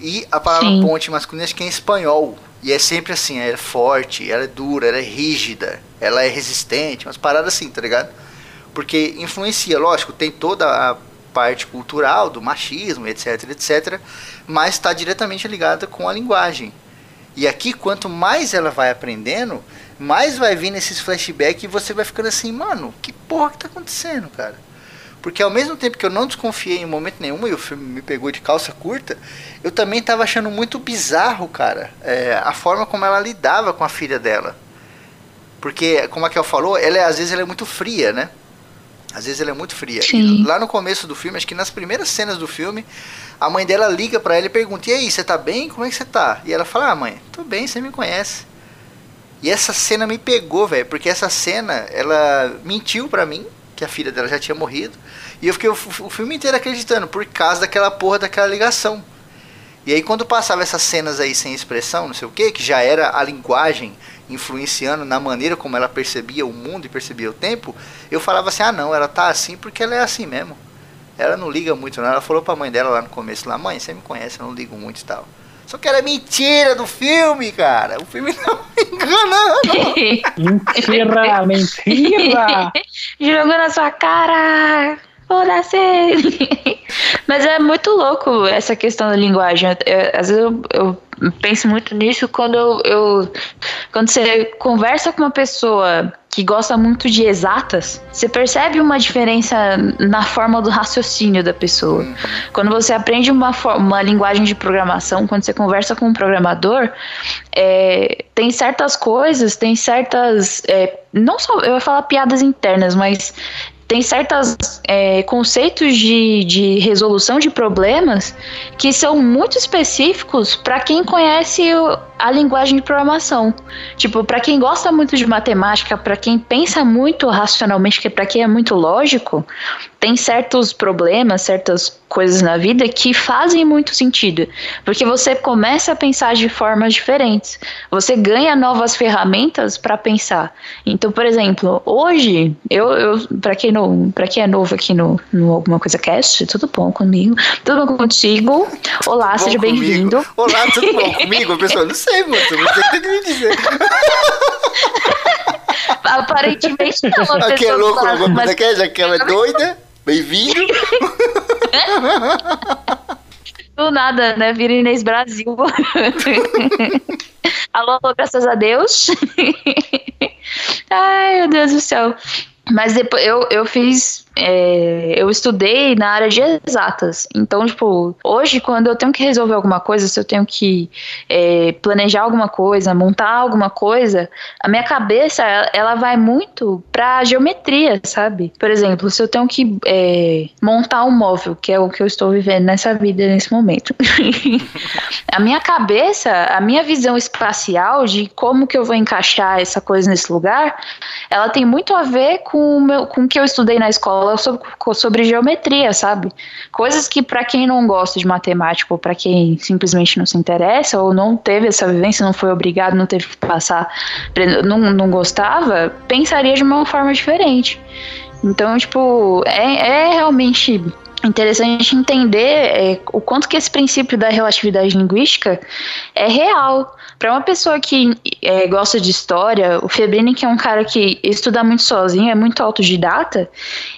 E a palavra Sim. ponte masculina acho que é em espanhol. E é sempre assim, ela é forte, ela é dura, ela é rígida, ela é resistente, umas paradas assim, tá ligado? Porque influencia, lógico, tem toda a parte cultural do machismo, etc, etc, mas está diretamente ligada com a linguagem. E aqui, quanto mais ela vai aprendendo, mais vai vir nesses flashbacks e você vai ficando assim, mano, que porra que tá acontecendo, cara? Porque ao mesmo tempo que eu não desconfiei em momento nenhum e o filme me pegou de calça curta, eu também tava achando muito bizarro, cara, é, a forma como ela lidava com a filha dela. Porque, como a Kel falou, ela é, às vezes ela é muito fria, né? Às vezes ela é muito fria. Sim. Lá no começo do filme, acho que nas primeiras cenas do filme, a mãe dela liga pra ela e pergunta: E aí, você tá bem? Como é que você tá? E ela fala: Ah, mãe, tô bem, você me conhece. E essa cena me pegou, velho, porque essa cena, ela mentiu pra mim que a filha dela já tinha morrido. E eu fiquei o, o filme inteiro acreditando, por causa daquela porra daquela ligação. E aí quando passava essas cenas aí sem expressão, não sei o que, que já era a linguagem influenciando na maneira como ela percebia o mundo e percebia o tempo, eu falava assim, ah não, ela tá assim porque ela é assim mesmo. Ela não liga muito não. Ela falou pra mãe dela lá no começo, lá, mãe, você me conhece, eu não ligo muito e tal. Só que era mentira do filme, cara. O filme não me enganando. Mentira, mentira! Jogou na sua cara! Foda-se! Mas é muito louco essa questão da linguagem. Eu- eu- às vezes eu, eu penso muito nisso quando eu, Quando você conversa com uma pessoa que gosta muito de exatas, você percebe uma diferença na forma do raciocínio da pessoa. Quando você aprende uma, uma linguagem de programação, quando você conversa com um programador, é, tem certas coisas, tem certas. é, não só. Eu ia falar piadas internas, mas tem certos conceitos de, de resolução de problemas que são muito específicos para quem conhece o- a linguagem de programação. Tipo, para quem gosta muito de matemática, para quem pensa muito racionalmente, que para quem é muito lógico, tem certos problemas, certas coisas na vida que fazem muito sentido, porque você começa a pensar de formas diferentes. Você ganha novas ferramentas para pensar. Então, por exemplo, hoje, eu, eu para quem não, para quem é novo aqui no, no alguma coisa cast, tudo bom comigo? Tudo bom contigo? Olá, Bom seja bem-vindo. Olá, tudo bom comigo? A pessoa, não sei, moço, você tem que me dizer. Aparentemente não. Aqui é louco, fala, mas coisa quer? Já que ela é doida? Bem-vindo. Do nada, né? Vira Inês Brasil. alô, alô, graças a Deus. Ai, meu Deus do céu. Mas depois eu, eu fiz. É, eu estudei na área de exatas. Então, tipo, hoje, quando eu tenho que resolver alguma coisa, se eu tenho que é, planejar alguma coisa, montar alguma coisa, a minha cabeça ela, ela vai muito pra geometria, sabe? Por exemplo, se eu tenho que é, montar um móvel, que é o que eu estou vivendo nessa vida nesse momento. a minha cabeça, a minha visão espacial de como que eu vou encaixar essa coisa nesse lugar, ela tem muito a ver com o, meu, com o que eu estudei na escola sobre, sobre geometria, sabe? Coisas que para quem não gosta de matemática ou para quem simplesmente não se interessa ou não teve essa vivência, não foi obrigado, não teve que passar, não, não gostava, pensaria de uma forma diferente. Então, tipo, é, é realmente interessante entender é, o quanto que esse princípio da relatividade linguística é real. Para uma pessoa que é, gosta de história, o Febrini, que é um cara que estuda muito sozinho, é muito autodidata,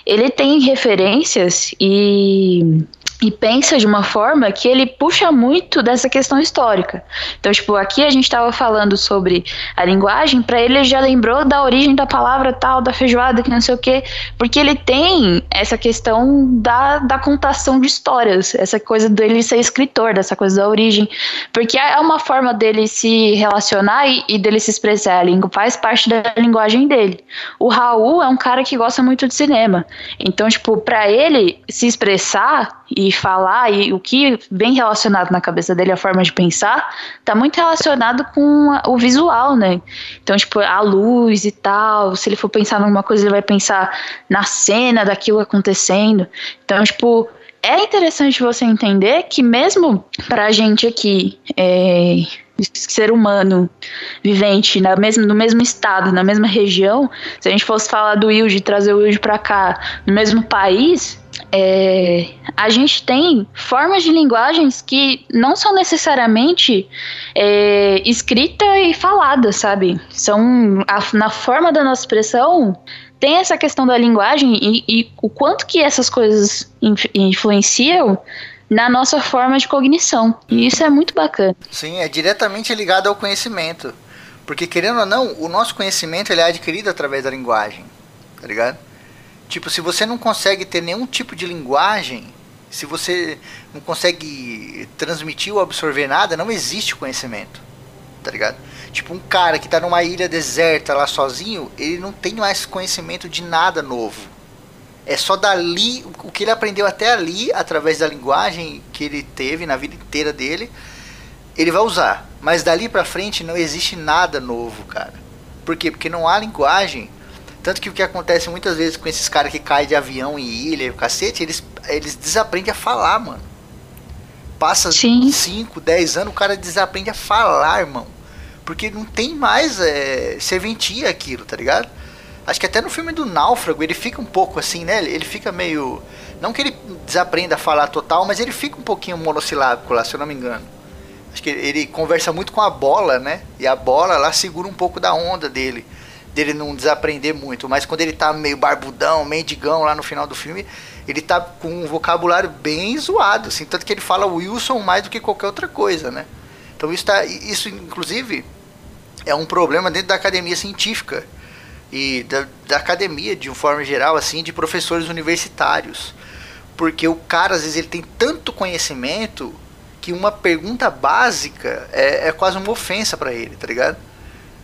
ele tem referências e e pensa de uma forma que ele puxa muito dessa questão histórica. Então, tipo, aqui a gente estava falando sobre a linguagem, para ele já lembrou da origem da palavra tal, da feijoada, que não sei o quê, porque ele tem essa questão da, da contação de histórias, essa coisa dele ser escritor, dessa coisa da origem, porque é uma forma dele se relacionar e, e dele se expressar, a língua faz parte da linguagem dele. O Raul é um cara que gosta muito de cinema, então, tipo, para ele se expressar e falar e o que vem relacionado na cabeça dele, a forma de pensar, tá muito relacionado com a, o visual, né? Então, tipo, a luz e tal, se ele for pensar numa coisa, ele vai pensar na cena daquilo acontecendo. Então, tipo, é interessante você entender que mesmo pra gente aqui, é, ser humano vivente na mesma, no mesmo estado, na mesma região, se a gente fosse falar do Wilde, trazer o Wilde pra cá, no mesmo país, é, a gente tem formas de linguagens que não são necessariamente é, escrita e falada, sabe? São a, na forma da nossa expressão tem essa questão da linguagem e, e o quanto que essas coisas influenciam na nossa forma de cognição. E isso é muito bacana. Sim, é diretamente ligado ao conhecimento. Porque, querendo ou não, o nosso conhecimento ele é adquirido através da linguagem. Tá ligado? Tipo, se você não consegue ter nenhum tipo de linguagem, se você não consegue transmitir ou absorver nada, não existe conhecimento. Tá ligado? Tipo, um cara que tá numa ilha deserta lá sozinho, ele não tem mais conhecimento de nada novo. É só dali, o que ele aprendeu até ali, através da linguagem que ele teve na vida inteira dele, ele vai usar. Mas dali pra frente não existe nada novo, cara. Por quê? Porque não há linguagem. Tanto que o que acontece muitas vezes com esses caras que caem de avião em ilha e o cacete, eles, eles desaprendem a falar, mano. Passa 5, 10 anos, o cara desaprende a falar, irmão. Porque não tem mais é, serventia aquilo, tá ligado? Acho que até no filme do Náufrago ele fica um pouco assim, né? Ele fica meio. Não que ele desaprenda a falar total, mas ele fica um pouquinho monossilábico lá, se eu não me engano. Acho que ele conversa muito com a bola, né? E a bola lá segura um pouco da onda dele. Dele não desaprender muito. Mas quando ele tá meio barbudão, mendigão lá no final do filme, ele tá com um vocabulário bem zoado, assim. Tanto que ele fala Wilson mais do que qualquer outra coisa, né? Então isso, tá, isso inclusive, é um problema dentro da academia científica e da, da academia de uma forma geral, assim, de professores universitários. Porque o cara, às vezes, ele tem tanto conhecimento que uma pergunta básica é, é quase uma ofensa para ele, tá ligado?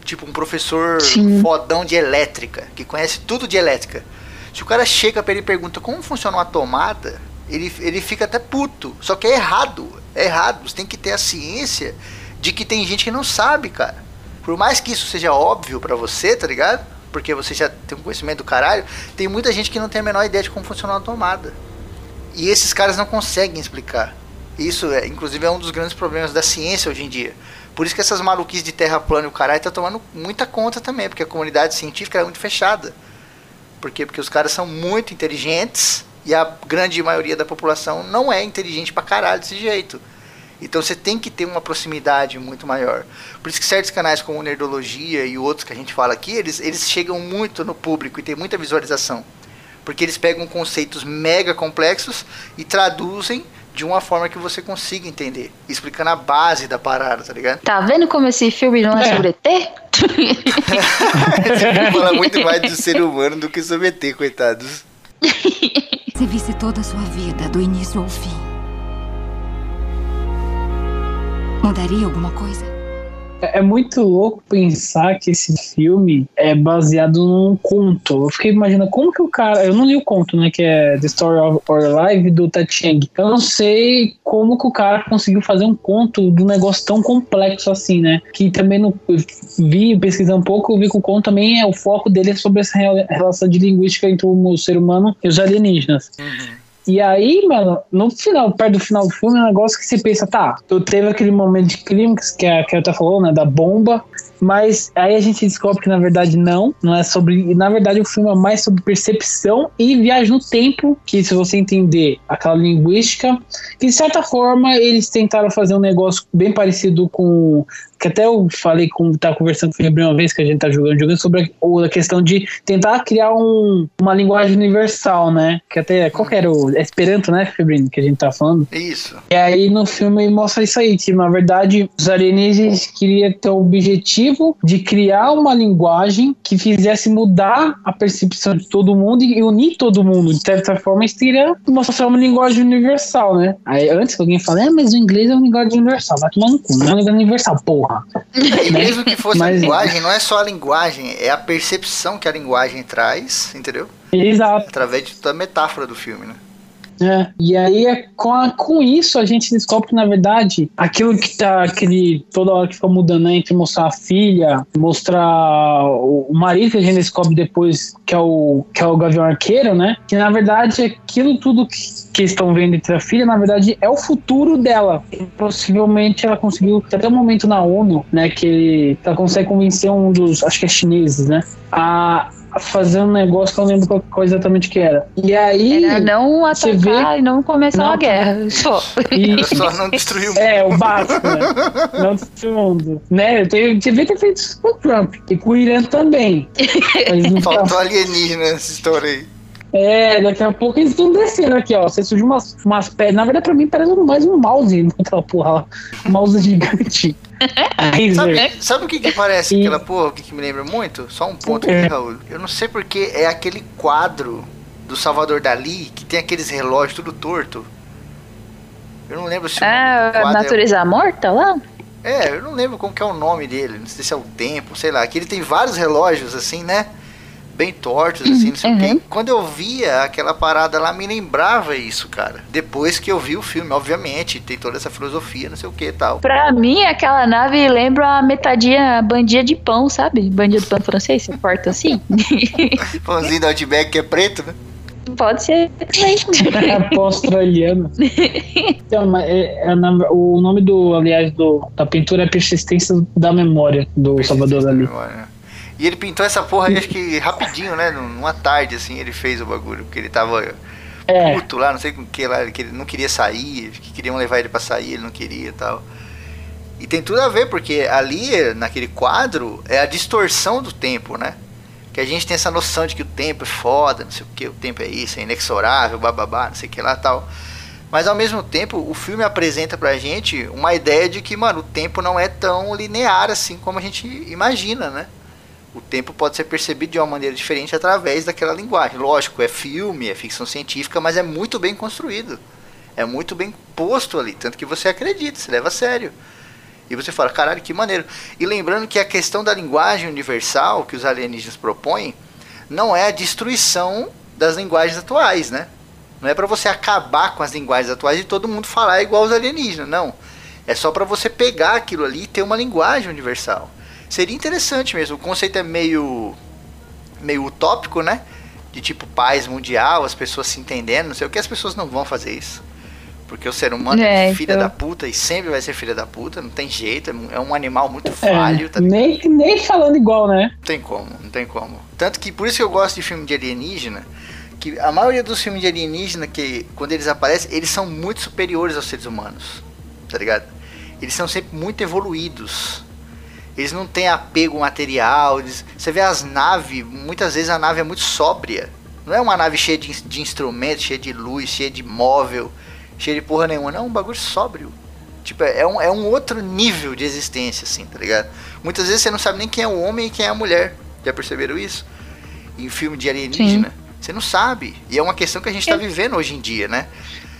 Tipo, um professor Sim. fodão de elétrica, que conhece tudo de elétrica. Se o cara chega pra ele e pergunta como funciona uma tomada, ele, ele fica até puto. Só que é errado. É errado. Você tem que ter a ciência de que tem gente que não sabe, cara. Por mais que isso seja óbvio para você, tá ligado? porque você já tem um conhecimento do caralho, tem muita gente que não tem a menor ideia de como funciona uma tomada. E esses caras não conseguem explicar. Isso, é, inclusive, é um dos grandes problemas da ciência hoje em dia. Por isso que essas maluquices de terra plana e o caralho tá tomando muita conta também, porque a comunidade científica é muito fechada. Por quê? Porque os caras são muito inteligentes e a grande maioria da população não é inteligente pra caralho desse jeito. Então você tem que ter uma proximidade muito maior. Por isso que certos canais como Nerdologia e outros que a gente fala aqui, eles, eles chegam muito no público e tem muita visualização. Porque eles pegam conceitos mega complexos e traduzem de uma forma que você consiga entender, explicando a base da parada, tá ligado? Tá vendo como esse filme não é, é. sobre ET? Você fala muito mais do ser humano do que sobre ET, coitados. Se visse toda a sua vida, do início ao fim Mudaria alguma coisa? É, é muito louco pensar que esse filme é baseado num conto. Eu fiquei imaginando como que o cara. Eu não li o conto, né? Que é The Story of Our Life do Tatiang. Eu não sei como que o cara conseguiu fazer um conto de um negócio tão complexo assim, né? Que também não vi, pesquisar um pouco, eu vi que o conto também é o foco dele é sobre essa relação de linguística entre o ser humano e os alienígenas. Uhum. E aí, mano, no final, perto do final do filme, é um negócio que você pensa, tá, tu teve aquele momento de clímax que a, que a tá falou, né, da bomba, mas aí a gente descobre que na verdade não, não é sobre. Na verdade, o filme é mais sobre percepção e viagem no tempo, que se você entender aquela linguística, que de certa forma eles tentaram fazer um negócio bem parecido com que até eu falei com tá conversando com o Gabriel uma vez que a gente tá jogando, jogando sobre a, a questão de tentar criar um, uma linguagem universal, né? Que até qual que era o é Esperanto, né, Febrino, que a gente tá falando? Isso. E aí no filme mostra isso aí, que na verdade os alienígenas queriam ter o objetivo de criar uma linguagem que fizesse mudar a percepção de todo mundo e unir todo mundo. De certa forma, isso teria mostrar uma linguagem universal, né? Aí antes que alguém fale, ah, mas o inglês é uma linguagem universal, vai tomar no cu, não é uma linguagem universal, porra. E mesmo que fosse Mas... a linguagem, não é só a linguagem, é a percepção que a linguagem traz, entendeu? Exato. Através de toda a metáfora do filme, né? É, e aí é com, a, com isso a gente descobre que, na verdade, aquilo que tá aquele, toda hora que fica mudando né, entre mostrar a filha, mostrar o, o, marido que a gente descobre depois que é o, que é o Gavião Arqueiro, né? Que na verdade aquilo tudo que, que estão vendo entre a filha, na verdade, é o futuro dela. E, possivelmente ela conseguiu, até um momento na ONU, né? Que ela consegue convencer um dos, acho que é chineses, né? A fazer um negócio que eu não lembro qual, qual exatamente que era. E aí. Era não você atacar vê- e não começar Não uma guerra. Só. e- só não destruir o mundo. É, o básico, né? Não destruir o mundo. Né? Tem- Devia ter feito isso com o Trump. E com o Irã também. Mas não Faltou alienígena nessa história aí. É, daqui a pouco eles estão descendo aqui, ó. Você surgiu umas, umas pedras. Na verdade, pra mim, parece mais um mouse naquela porra lá. Um mouse gigante. Sabe, velho. sabe o que que parece E- aquela porra? O que, que me lembra muito? Só um ponto É. aqui, Raul. Eu não sei porque é aquele quadro do Salvador Dali que tem aqueles relógios tudo torto. Eu não lembro se Ah, é- natureza morta lá? É, eu não lembro como que é o nome dele. Não sei se é o tempo, sei lá. Que ele tem vários relógios assim, né? Bem tortos, assim, não sei o Uhum. quê. Quando eu via aquela parada lá, me lembrava isso, cara. Depois que eu vi o filme, obviamente, tem toda essa filosofia, não sei o que e tal. Pra mim, aquela nave lembra a metadinha bandinha de pão, sabe? Bandinha de pão francês, você corta assim. Pãozinho do Outback que é preto, né? Pode ser também. Pó australiano. Então, é- é o nome do, aliás, do, da pintura é Persistência da Memória, do Salvador Dali. E ele pintou essa porra aí, acho que rapidinho, né? Numa tarde, assim, ele fez o bagulho. Porque ele tava É, puto lá, não sei com o que lá, que ele não queria sair, que queriam levar ele pra sair, ele não queria e tal. E tem tudo a ver, porque ali, naquele quadro, é a distorção do tempo, né? Que a gente tem essa noção de que o tempo é foda, não sei o que, o tempo é isso, é inexorável, bababá, não sei o que lá tal. Mas ao mesmo tempo, o filme apresenta pra gente uma ideia de que, mano, o tempo não é tão linear assim como a gente imagina, né? O tempo pode ser percebido de uma maneira diferente através daquela linguagem. Lógico, é filme, é ficção científica, mas é muito bem construído. É muito bem posto ali, tanto que você acredita, se leva a sério. E você fala, caralho, que maneiro. E lembrando que a questão da linguagem universal que os alienígenas propõem não é a destruição das linguagens atuais, né? Não é para você acabar com as linguagens atuais e todo mundo falar igual os alienígenas, não. É só para você pegar aquilo ali e ter uma linguagem universal. Seria interessante mesmo. O conceito é meio meio utópico, né? De tipo paz mundial, as pessoas se entendendo, não sei o que, as pessoas não vão fazer isso. Porque o ser humano é, É, filha então. da puta e sempre vai ser filha da puta, não tem jeito, é um- é animal muito é, falho, tá ligado? nem, nem falando igual, né? Não tem como, não tem como. Tanto que por isso que eu gosto de filme de alienígena, que a maioria dos filmes de alienígena que quando eles aparecem, eles são muito superiores aos seres humanos. Tá ligado? Eles são sempre muito evoluídos. Eles não têm apego material, eles, você vê as naves, muitas vezes a nave é muito sóbria. Não é uma nave cheia de, de instrumentos, cheia de luz, cheia de móvel, cheia de porra nenhuma, não, é um bagulho sóbrio. Tipo, é um, é um outro nível de existência, assim, tá ligado? Muitas vezes você não sabe nem quem é o homem e quem é a mulher. Já perceberam isso? Em filme de alienígena. Você não sabe. E é uma questão que a gente tá vivendo hoje em dia, né?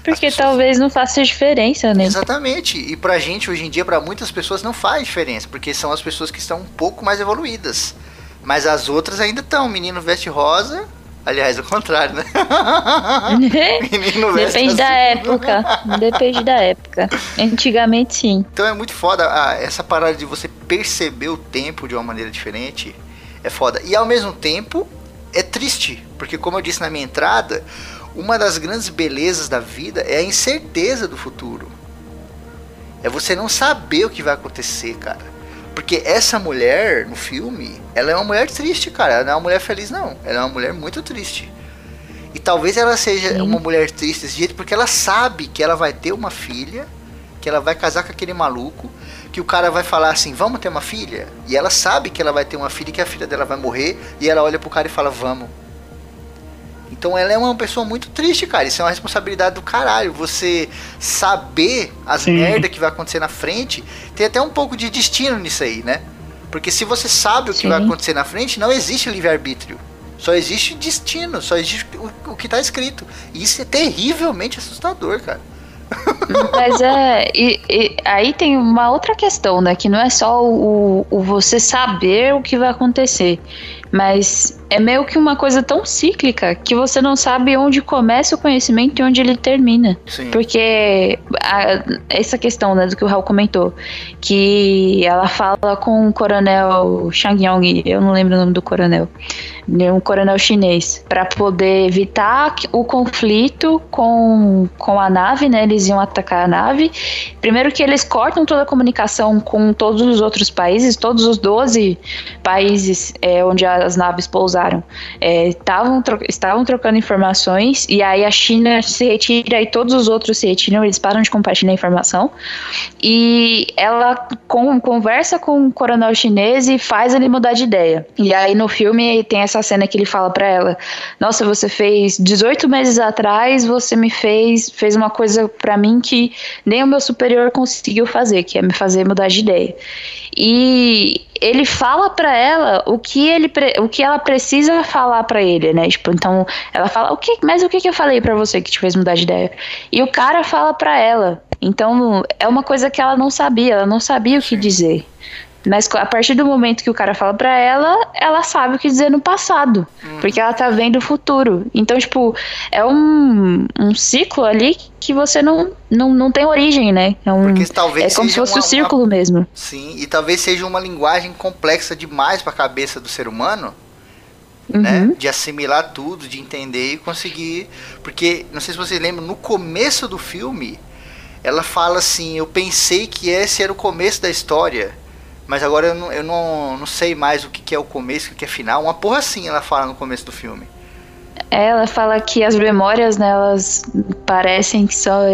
Porque As pessoas- talvez não faça diferença, né? Exatamente. E pra gente, hoje em dia, pra muitas pessoas não faz diferença. Porque são as pessoas que estão um pouco mais evoluídas. Mas as outras ainda estão. Menino veste rosa. Aliás, o contrário, né? Menino veste Depende da época. Depende da época. Antigamente sim. Então é muito foda ah, essa parada de você perceber o tempo de uma maneira diferente. É foda. E ao mesmo tempo é triste, porque como eu disse na minha entrada, uma das grandes belezas da vida é a incerteza do futuro. É você não saber o que vai acontecer, cara. Porque essa mulher no filme, ela é uma mulher triste, cara. Ela não é uma mulher feliz, não. Ela é uma mulher muito triste. E talvez ela seja Sim. uma mulher triste desse jeito porque ela sabe que ela vai ter uma filha, que ela vai casar com aquele maluco, que o cara vai falar assim: vamos ter uma filha? E ela sabe que ela vai ter uma filha e que a filha dela vai morrer, e ela olha pro cara e fala: vamos. Então ela é uma pessoa muito triste, cara. Isso é uma responsabilidade do caralho. Você saber as Sim. merda que vai acontecer na frente, tem até um pouco de destino nisso aí, né? Porque se você sabe o que Sim. vai acontecer na frente, não existe livre-arbítrio. Só existe destino, só existe o, o que tá escrito. E isso é terrivelmente assustador, cara. Mas é. E, e aí tem uma outra questão, né? Que não é só o, o você saber o que vai acontecer. Mas é meio que uma coisa tão cíclica que você não sabe onde começa o conhecimento e onde ele termina. Sim. Porque a- essa questão né, do que o Raul comentou, que ela fala com o coronel Shang Yong, eu não lembro o nome do coronel, um coronel chinês, para poder evitar o conflito com, com a nave, né? Eles iam atacar a nave. Primeiro que eles cortam toda a comunicação com todos os outros países, todos os 12 países é, onde a as naves pousaram. É, tavam, tro estavam trocando informações e aí a China se retira e todos os outros se retiram, eles param de compartilhar informação. E ela com, conversa com o coronel chinês e faz ele mudar de ideia. E aí no filme tem essa cena que ele fala para ela: Nossa, você fez 18 meses atrás, você me fez, fez uma coisa para mim que nem o meu superior conseguiu fazer, que é me fazer mudar de ideia. E ele fala para ela o que ele o que ela precisa falar para ele, né? Tipo, então ela fala o que, mas o que que eu falei para você que te fez mudar de ideia? E o cara fala para ela. Então é uma coisa que ela não sabia, ela não sabia o que dizer. Mas a partir do momento que o cara fala pra ela, ela sabe o que dizer no passado. Uhum. Porque ela tá vendo o futuro. Então, tipo, é um, um ciclo ali que você não, não, não tem origem, né? É, um, porque talvez é como se fosse o um círculo uma, mesmo. Sim, e talvez seja uma linguagem complexa demais pra cabeça do ser humano. Né? Uhum. Né? De assimilar tudo, de entender e conseguir. Porque, não sei se vocês lembram, no começo do filme, ela fala assim: Eu pensei que esse era o começo da história. Mas agora eu não, eu não, não sei mais o que, que é o começo e o que é final. Uma porra assim ela fala no começo do filme. Ela fala que as memórias nelas né, parecem que são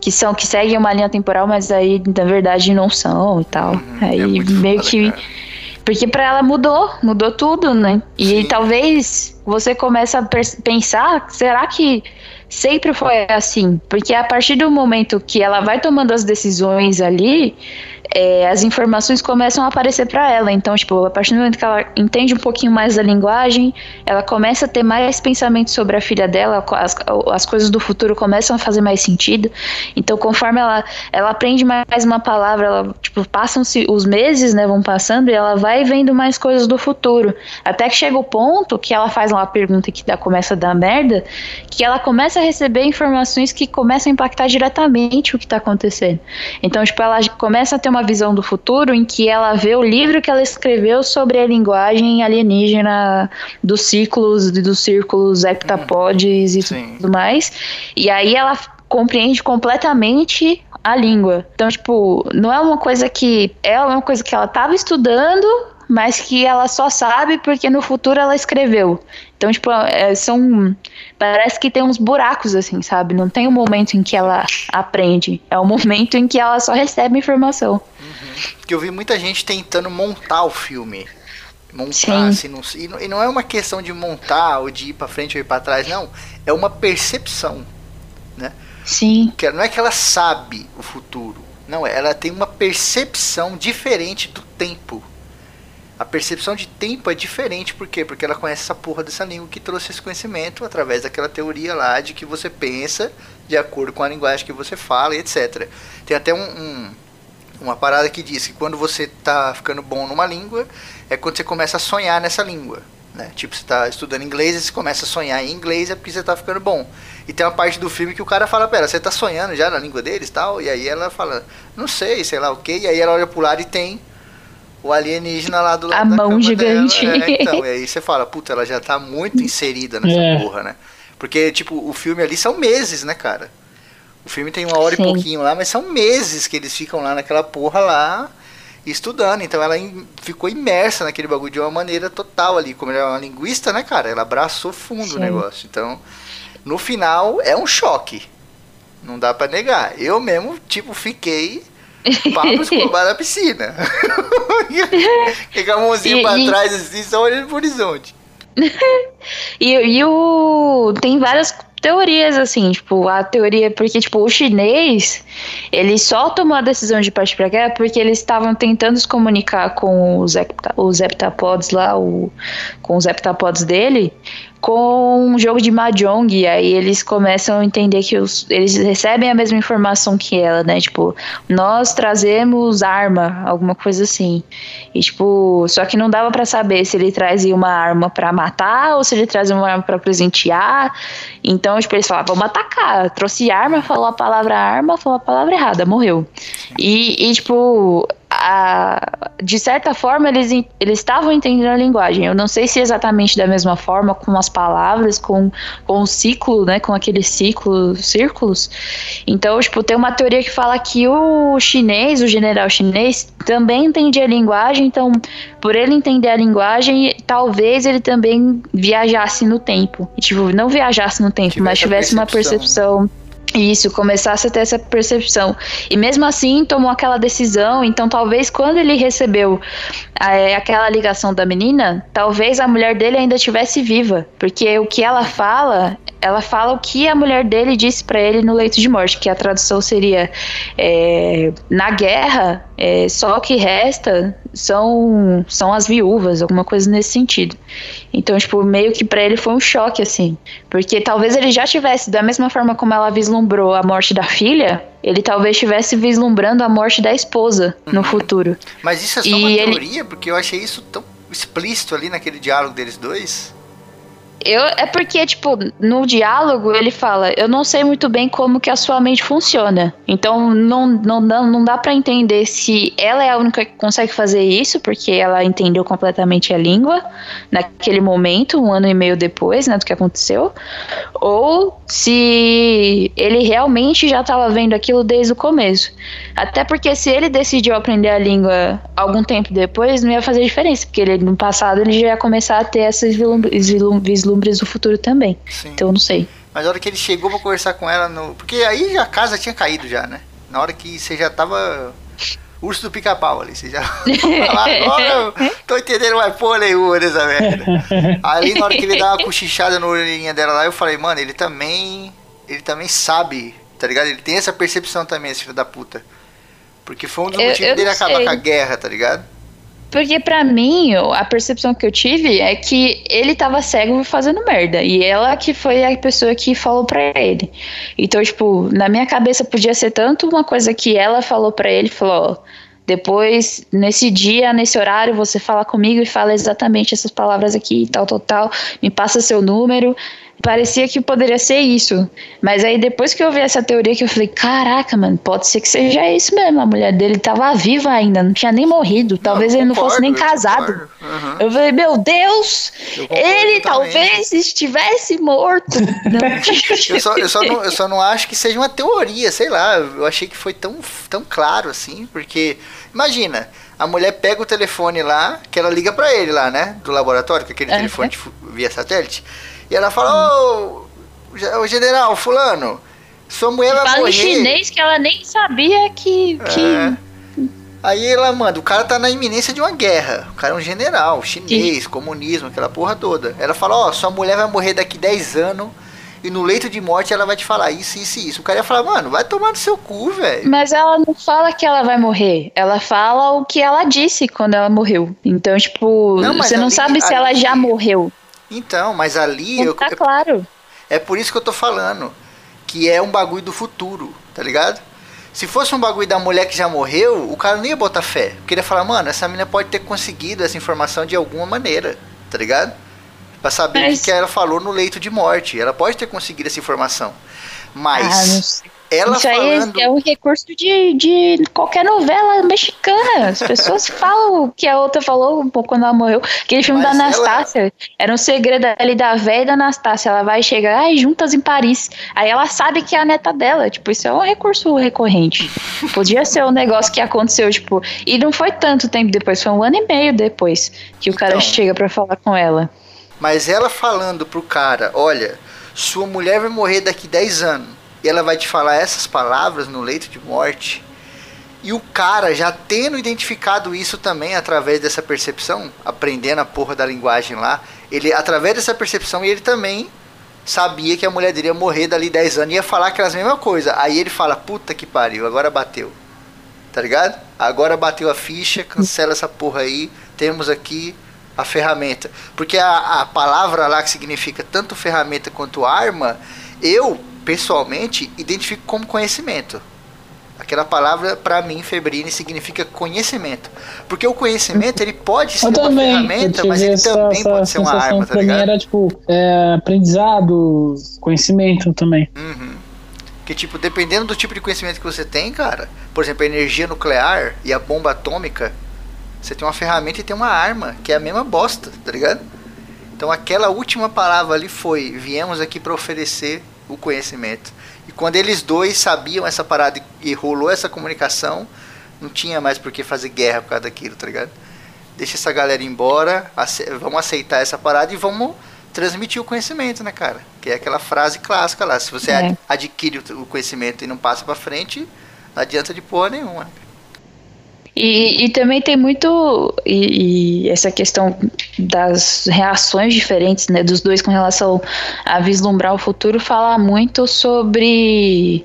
que são que seguem uma linha temporal, mas aí na verdade não são e tal. Uhum, aí é meio foda, que cara. porque para ela mudou, mudou tudo, né? E Sim. talvez você comece a pensar, será que sempre foi assim? Porque a partir do momento que ela vai tomando as decisões ali, é, as informações começam a aparecer para ela. Então, tipo, a partir do momento que ela entende um pouquinho mais da linguagem, ela começa a ter mais pensamentos sobre a filha dela, as, as coisas do futuro começam a fazer mais sentido. Então, conforme ela, ela aprende mais uma palavra, ela, tipo, passam-se os meses, né, vão passando e ela vai vendo mais coisas do futuro. Até que chega o ponto que ela faz uma pergunta que dá, começa a dar merda, que ela começa a receber informações que começam a impactar diretamente o que tá acontecendo. Então, tipo, ela começa a ter uma uma visão do futuro em que ela vê o livro que ela escreveu sobre a linguagem alienígena dos ciclos, dos círculos heptapodes e Sim. tudo mais. E aí ela compreende completamente a língua. Então, tipo, não é uma coisa que é uma coisa que ela estava estudando, mas que ela só sabe porque no futuro ela escreveu. Então, tipo, é, são. Parece que tem uns buracos, assim, sabe? Não tem um momento em que ela aprende. É o um momento em que ela só recebe informação. Uhum. Porque eu vi muita gente tentando montar o filme. Montar, assim, não, e não é uma questão de montar ou de ir para frente ou ir para trás, não. É uma percepção, né? Sim. Que não é que ela sabe o futuro. Não, ela tem uma percepção diferente do tempo. A percepção de tempo é diferente, por quê? Porque ela conhece essa porra dessa língua que trouxe esse conhecimento através daquela teoria lá de que você pensa de acordo com a linguagem que você fala e etc. Tem até um, um, uma parada que diz que quando você está ficando bom numa língua, é quando você começa a sonhar nessa língua. Né? Tipo, você está estudando inglês e você começa a sonhar em inglês é porque você está ficando bom. E tem uma parte do filme que o cara fala, pera, você está sonhando já na língua deles tal? E aí ela fala, não sei, sei lá o que. E aí ela olha pro lado e tem o alienígena lá do lado A mão gigante. É, então, e aí você fala, puta, ela já tá muito inserida nessa é. porra, né? Porque, tipo, o filme ali são meses, né, cara? O filme tem uma hora Sim. e pouquinho lá, mas são meses que eles ficam lá naquela porra lá estudando. Então ela ficou imersa naquele bagulho de uma maneira total ali. Como ela é uma linguista, né, cara? Ela abraçou fundo Sim. o negócio. Então, no final, é um choque. Não dá para negar. Eu mesmo, tipo, fiquei Pablo Escobar na piscina. com a mãozinha e, pra e... trás assim, só olhando pro horizonte. e, e o. Tem várias teorias, assim, tipo, a teoria, porque, tipo, o chinês, ele só tomou a decisão de partir pra guerra porque eles estavam tentando se comunicar com os, hepta, os heptapods lá, o, com os heptapods dele, com um jogo de mahjong, e aí eles começam a entender que os, eles recebem a mesma informação que ela, né? Tipo, nós trazemos arma, alguma coisa assim. E tipo, só que não dava para saber se ele trazia uma arma para matar ou se ele trazia uma arma para presentear. Então, tipo, eles falavam, vamos atacar. Trouxe arma, falou a palavra arma, falou a palavra errada, morreu. E, e tipo, a, de certa forma, eles eles estavam entendendo a linguagem. Eu não sei se exatamente da mesma forma, com as palavras, com, com o ciclo, né? Com aqueles ciclos, círculos. Então, tipo, tem uma teoria que fala que o chinês, o general chinês, também entendia a linguagem, então, por ele entender a linguagem, talvez ele também viajasse no tempo. E, tipo, não viajasse no tempo, mas tivesse percepção. uma percepção isso, começasse a ter essa percepção. E mesmo assim tomou aquela decisão, então talvez quando ele recebeu é, aquela ligação da menina, talvez a mulher dele ainda estivesse viva. Porque o que ela fala, ela fala o que a mulher dele disse para ele no leito de morte, que a tradução seria: é, na guerra, é, só o que resta são, são as viúvas, alguma coisa nesse sentido. Então, tipo, meio que para ele foi um choque, assim. Porque talvez ele já tivesse, da mesma forma como ela vislumbrou a morte da filha, ele talvez estivesse vislumbrando a morte da esposa uhum. no futuro. Mas isso é só e uma teoria, ele... porque eu achei isso tão explícito ali naquele diálogo deles dois. Eu, é porque, tipo, no diálogo ele fala: Eu não sei muito bem como que a sua mente funciona. Então não, não, não dá para entender se ela é a única que consegue fazer isso, porque ela entendeu completamente a língua naquele momento, um ano e meio depois, né, do que aconteceu, ou se ele realmente já estava vendo aquilo desde o começo. Até porque se ele decidiu aprender a língua algum tempo depois, não ia fazer diferença, porque ele, no passado ele já ia começar a ter essas vislumbres do futuro também. Sim. Então eu não sei. Mas na hora que ele chegou pra conversar com ela, no... porque aí a casa tinha caído já, né? Na hora que você já tava urso do pica-pau ali. Você já agora tô entendendo mais porra nenhuma dessa merda. Ali na hora que ele dá uma cochichada na orelhinha dela lá, eu falei, mano, ele também. Ele também sabe, tá ligado? Ele tem essa percepção também, esse filho da puta. Porque foi um dos eu, motivos eu dele acabar com a guerra, tá ligado? Porque para mim, a percepção que eu tive é que ele tava cego fazendo merda. E ela que foi a pessoa que falou para ele. Então, tipo, na minha cabeça podia ser tanto uma coisa que ela falou para ele, falou, ó, depois, nesse dia, nesse horário, você fala comigo e fala exatamente essas palavras aqui, tal, tal, tal, me passa seu número. Parecia que poderia ser isso. Mas aí depois que eu vi essa teoria que eu falei, caraca, mano, pode ser que seja isso mesmo. A mulher dele tava viva ainda, não tinha nem morrido. Talvez não, ele não fosse nem casado. Eu, uhum. eu falei, meu Deus, ele talvez estivesse morto. eu, só, eu, só não, eu só não acho que seja uma teoria, sei lá. Eu achei que foi tão, tão claro assim, porque imagina. A mulher pega o telefone lá, que ela liga para ele lá, né? Do laboratório, com aquele telefone via satélite. E ela fala, ô, oh, general, fulano, sua mulher vai fala morrer. Fala em chinês que ela nem sabia que... que... É. Aí ela manda, o cara tá na iminência de uma guerra. O cara é um general, chinês, Sim. comunismo, aquela porra toda. Ela fala, ó, oh, sua mulher vai morrer daqui 10 anos e no leito de morte ela vai te falar isso, isso e isso. O cara ia falar, mano, vai tomar no seu cu, velho. Mas ela não fala que ela vai morrer. Ela fala o que ela disse quando ela morreu. Então, tipo, não, você não ali, sabe se ali, ela já morreu. Então, mas ali. Não tá eu, claro. É por isso que eu tô falando. Que é um bagulho do futuro, tá ligado? Se fosse um bagulho da mulher que já morreu, o cara não ia botar fé. Porque ele ia falar, mano, essa menina pode ter conseguido essa informação de alguma maneira, tá ligado? Pra saber mas... o que, que ela falou no leito de morte. Ela pode ter conseguido essa informação. Mas. Ah, ela Isso falando... aí é um recurso de, de qualquer novela mexicana. As pessoas falam o que a outra falou um pouco quando ela morreu. Aquele filme Mas da Anastácia. Ela... Era um segredo ali da velha da Anastácia. Ela vai chegar, ai, juntas em Paris. Aí ela sabe que é a neta dela. Tipo, isso é um recurso recorrente. Podia ser um negócio que aconteceu, tipo. E não foi tanto tempo depois, foi um ano e meio depois que o cara então, chega para falar com ela. Mas ela falando pro cara, olha, sua mulher vai morrer daqui 10 anos e ela vai te falar essas palavras no leito de morte. E o cara já tendo identificado isso também através dessa percepção, aprendendo a porra da linguagem lá, ele através dessa percepção ele também sabia que a mulher dele ia morrer dali 10 anos e ia falar aquelas mesmas coisas. Aí ele fala: "Puta que pariu, agora bateu". Tá ligado? Agora bateu a ficha, cancela essa porra aí. Temos aqui a ferramenta. Porque a, a palavra lá que significa tanto ferramenta quanto arma, eu pessoalmente, identifico como conhecimento. Aquela palavra, para mim, febrine, significa conhecimento. Porque o conhecimento, ele pode ser uma ferramenta, mas ele essa, também essa pode ser uma arma, tá ligado? era, tipo, é, aprendizado, conhecimento também. Uhum. Que, tipo, dependendo do tipo de conhecimento que você tem, cara, por exemplo, a energia nuclear e a bomba atômica, você tem uma ferramenta e tem uma arma, que é a mesma bosta, tá ligado? Então aquela última palavra ali foi: viemos aqui para oferecer o conhecimento. E quando eles dois sabiam essa parada e rolou essa comunicação, não tinha mais por que fazer guerra por causa daquilo, tá ligado? Deixa essa galera embora, ace vamos aceitar essa parada e vamos transmitir o conhecimento, né, cara? Que é aquela frase clássica lá. Se você É. adquire o conhecimento e não passa pra frente, não adianta de porra nenhuma. E, e também tem muito e, e essa questão das reações diferentes né, dos dois com relação a vislumbrar o futuro fala muito sobre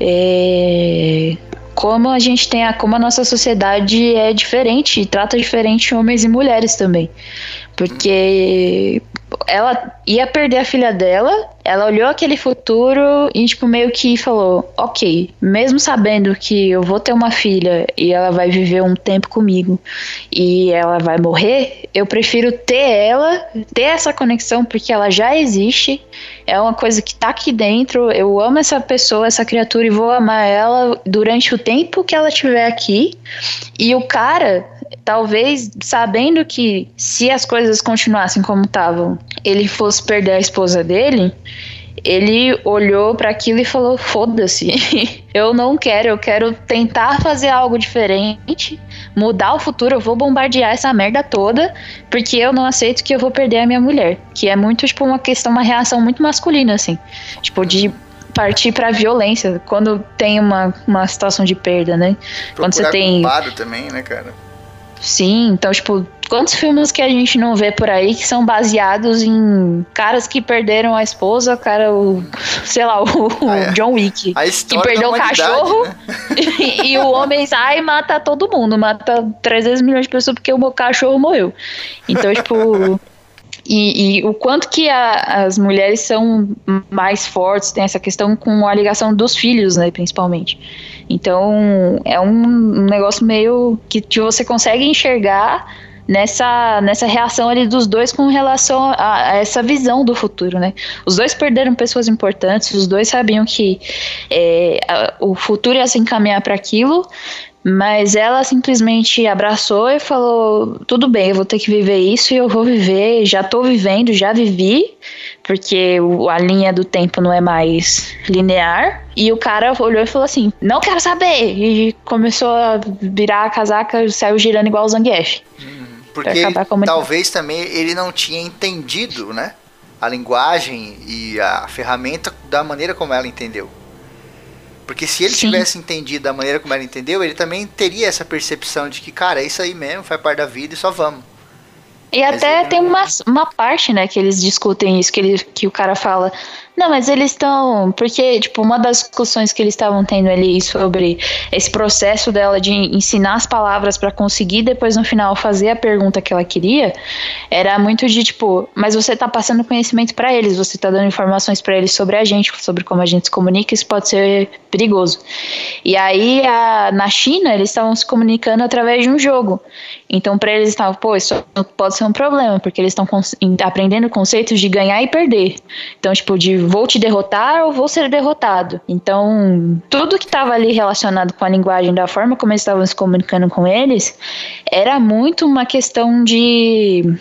é, como a gente tem a, como a nossa sociedade é diferente e trata diferente homens e mulheres também. Porque ela ia perder a filha dela, ela olhou aquele futuro e, tipo, meio que falou: Ok, mesmo sabendo que eu vou ter uma filha e ela vai viver um tempo comigo e ela vai morrer, eu prefiro ter ela, ter essa conexão, porque ela já existe, é uma coisa que tá aqui dentro. Eu amo essa pessoa, essa criatura e vou amar ela durante o tempo que ela estiver aqui. E o cara, talvez sabendo que se as coisas continuassem como estavam, ele fosse perder a esposa dele, ele olhou para aquilo e falou: "Foda-se. eu não quero, eu quero tentar fazer algo diferente, mudar o futuro, eu vou bombardear essa merda toda, porque eu não aceito que eu vou perder a minha mulher", que é muito tipo uma questão, uma reação muito masculina assim, tipo de partir pra violência quando tem uma, uma situação de perda, né? Quando você Procurar tem culpado também, né, cara? Sim, então, tipo, quantos filmes que a gente não vê por aí que são baseados em caras que perderam a esposa, cara, o, sei lá, o, Ah, é. John Wick, que perdeu o cachorro né? e o homem sai e mata todo mundo, mata 300 milhões de pessoas porque o cachorro morreu. Então, tipo. E, e o quanto que a- as mulheres são mais fortes, tem essa questão com a ligação dos filhos, né, principalmente. Então, é um, negócio meio que, que você consegue enxergar nessa, nessa reação ali dos dois com relação a, a essa visão do futuro, né? Os dois perderam pessoas importantes, os dois sabiam que é, a- o futuro ia se encaminhar para aquilo, mas ela simplesmente abraçou e falou: tudo bem, eu vou ter que viver isso e eu vou viver, já tô vivendo, já vivi, porque a linha do tempo não é mais linear. E o cara olhou e falou assim: não quero saber! E começou a virar a casaca, saiu girando igual o Zangief. Porque a humanidade. talvez também ele não tinha entendido, né? A linguagem e a ferramenta da maneira como ela entendeu. Porque se ele Sim. tivesse entendido da maneira como ela entendeu, ele também teria essa percepção de que, cara, é isso aí mesmo, faz parte da vida e só vamos. E Mas até tem não- uma, uma parte, né, que eles discutem isso, que, ele, que o cara fala, não, mas eles estão. Porque, tipo, uma das discussões que eles estavam tendo ali sobre esse processo dela de ensinar as palavras pra conseguir depois no final fazer a pergunta que ela queria, era muito de tipo, mas você tá passando conhecimento pra eles, você tá dando informações pra eles sobre a gente, sobre como a gente se comunica, isso pode ser perigoso. E aí, a- na China, eles estavam se comunicando através de um jogo. Então, pra eles estavam, pô, isso pode ser um problema, porque eles estão aprendendo conceitos de ganhar e perder. Então, tipo, de vou te derrotar ou vou ser derrotado. Então, tudo que estava ali relacionado com a linguagem, da forma como eles estavam se comunicando com eles, era muito uma questão de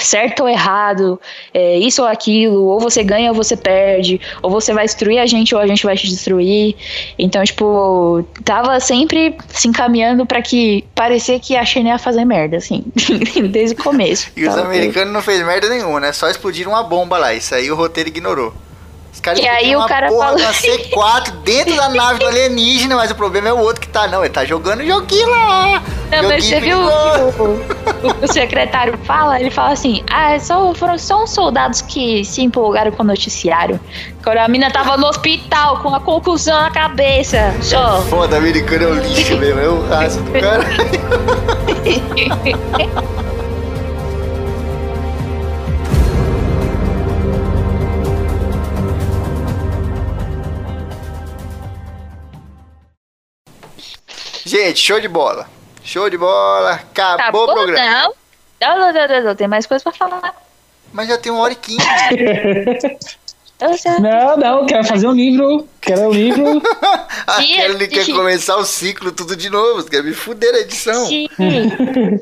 certo ou errado, é, isso ou aquilo, ou você ganha ou você perde, ou você vai destruir a gente ou a gente vai te destruir. Então, tipo, tava sempre se encaminhando pra que parecer que a China ia fazer merda, assim, desde o começo. E os americanos não fez merda nenhuma, né? Só explodiram uma bomba lá. Isso aí o roteiro ignorou. Os caras E aí o cara porra fala- uma C4 dentro da nave do alienígena, mas o problema é o outro que tá. Não, ele tá jogando joguinho lá. Não, mas Joguinho você viu o, o, o secretário fala? Ele fala assim: ah, só, foram só uns soldados que se empolgaram com o noticiário. Quando a mina tava no hospital com a concussão na cabeça. Só. Foda, americano é um lixo mesmo, é o raço do cara. Gente, show de bola. Show de bola. Acabou o programa. Não. Não, não, não, não, tem mais coisa pra falar. Mas já tem uma hora e quinze. Não, não, quero fazer um livro. Quero um livro. Aquele que quer começar o ciclo tudo de novo. Quer me fuder a edição. Sim.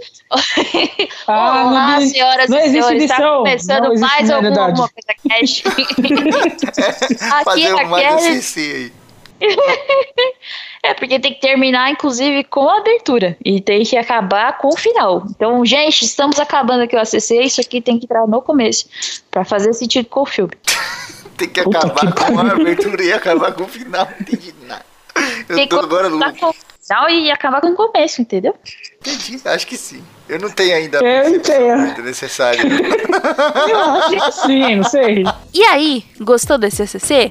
Ah, Olá, não, senhoras não e existe senhores, está edição. começando Não existe mais alguma, coisa cash. Aqui, Fazer um mais aquele... ACC aí. É, porque tem que terminar, inclusive, com a abertura. E tem que acabar com o final. Então, gente, estamos acabando aqui o ACC. Isso aqui tem que entrar no começo. Pra fazer sentido com o filme. Tem que Puta acabar que com a abertura e acabar com o final. Não entendi nada. Eu Tem que tô agora louco. com o final e acabar com o começo, entendeu? Entendi, acho que sim. Eu não tenho ainda a Eu entendo. necessária. Eu acho que sim, não sei. E aí, gostou desse ACC?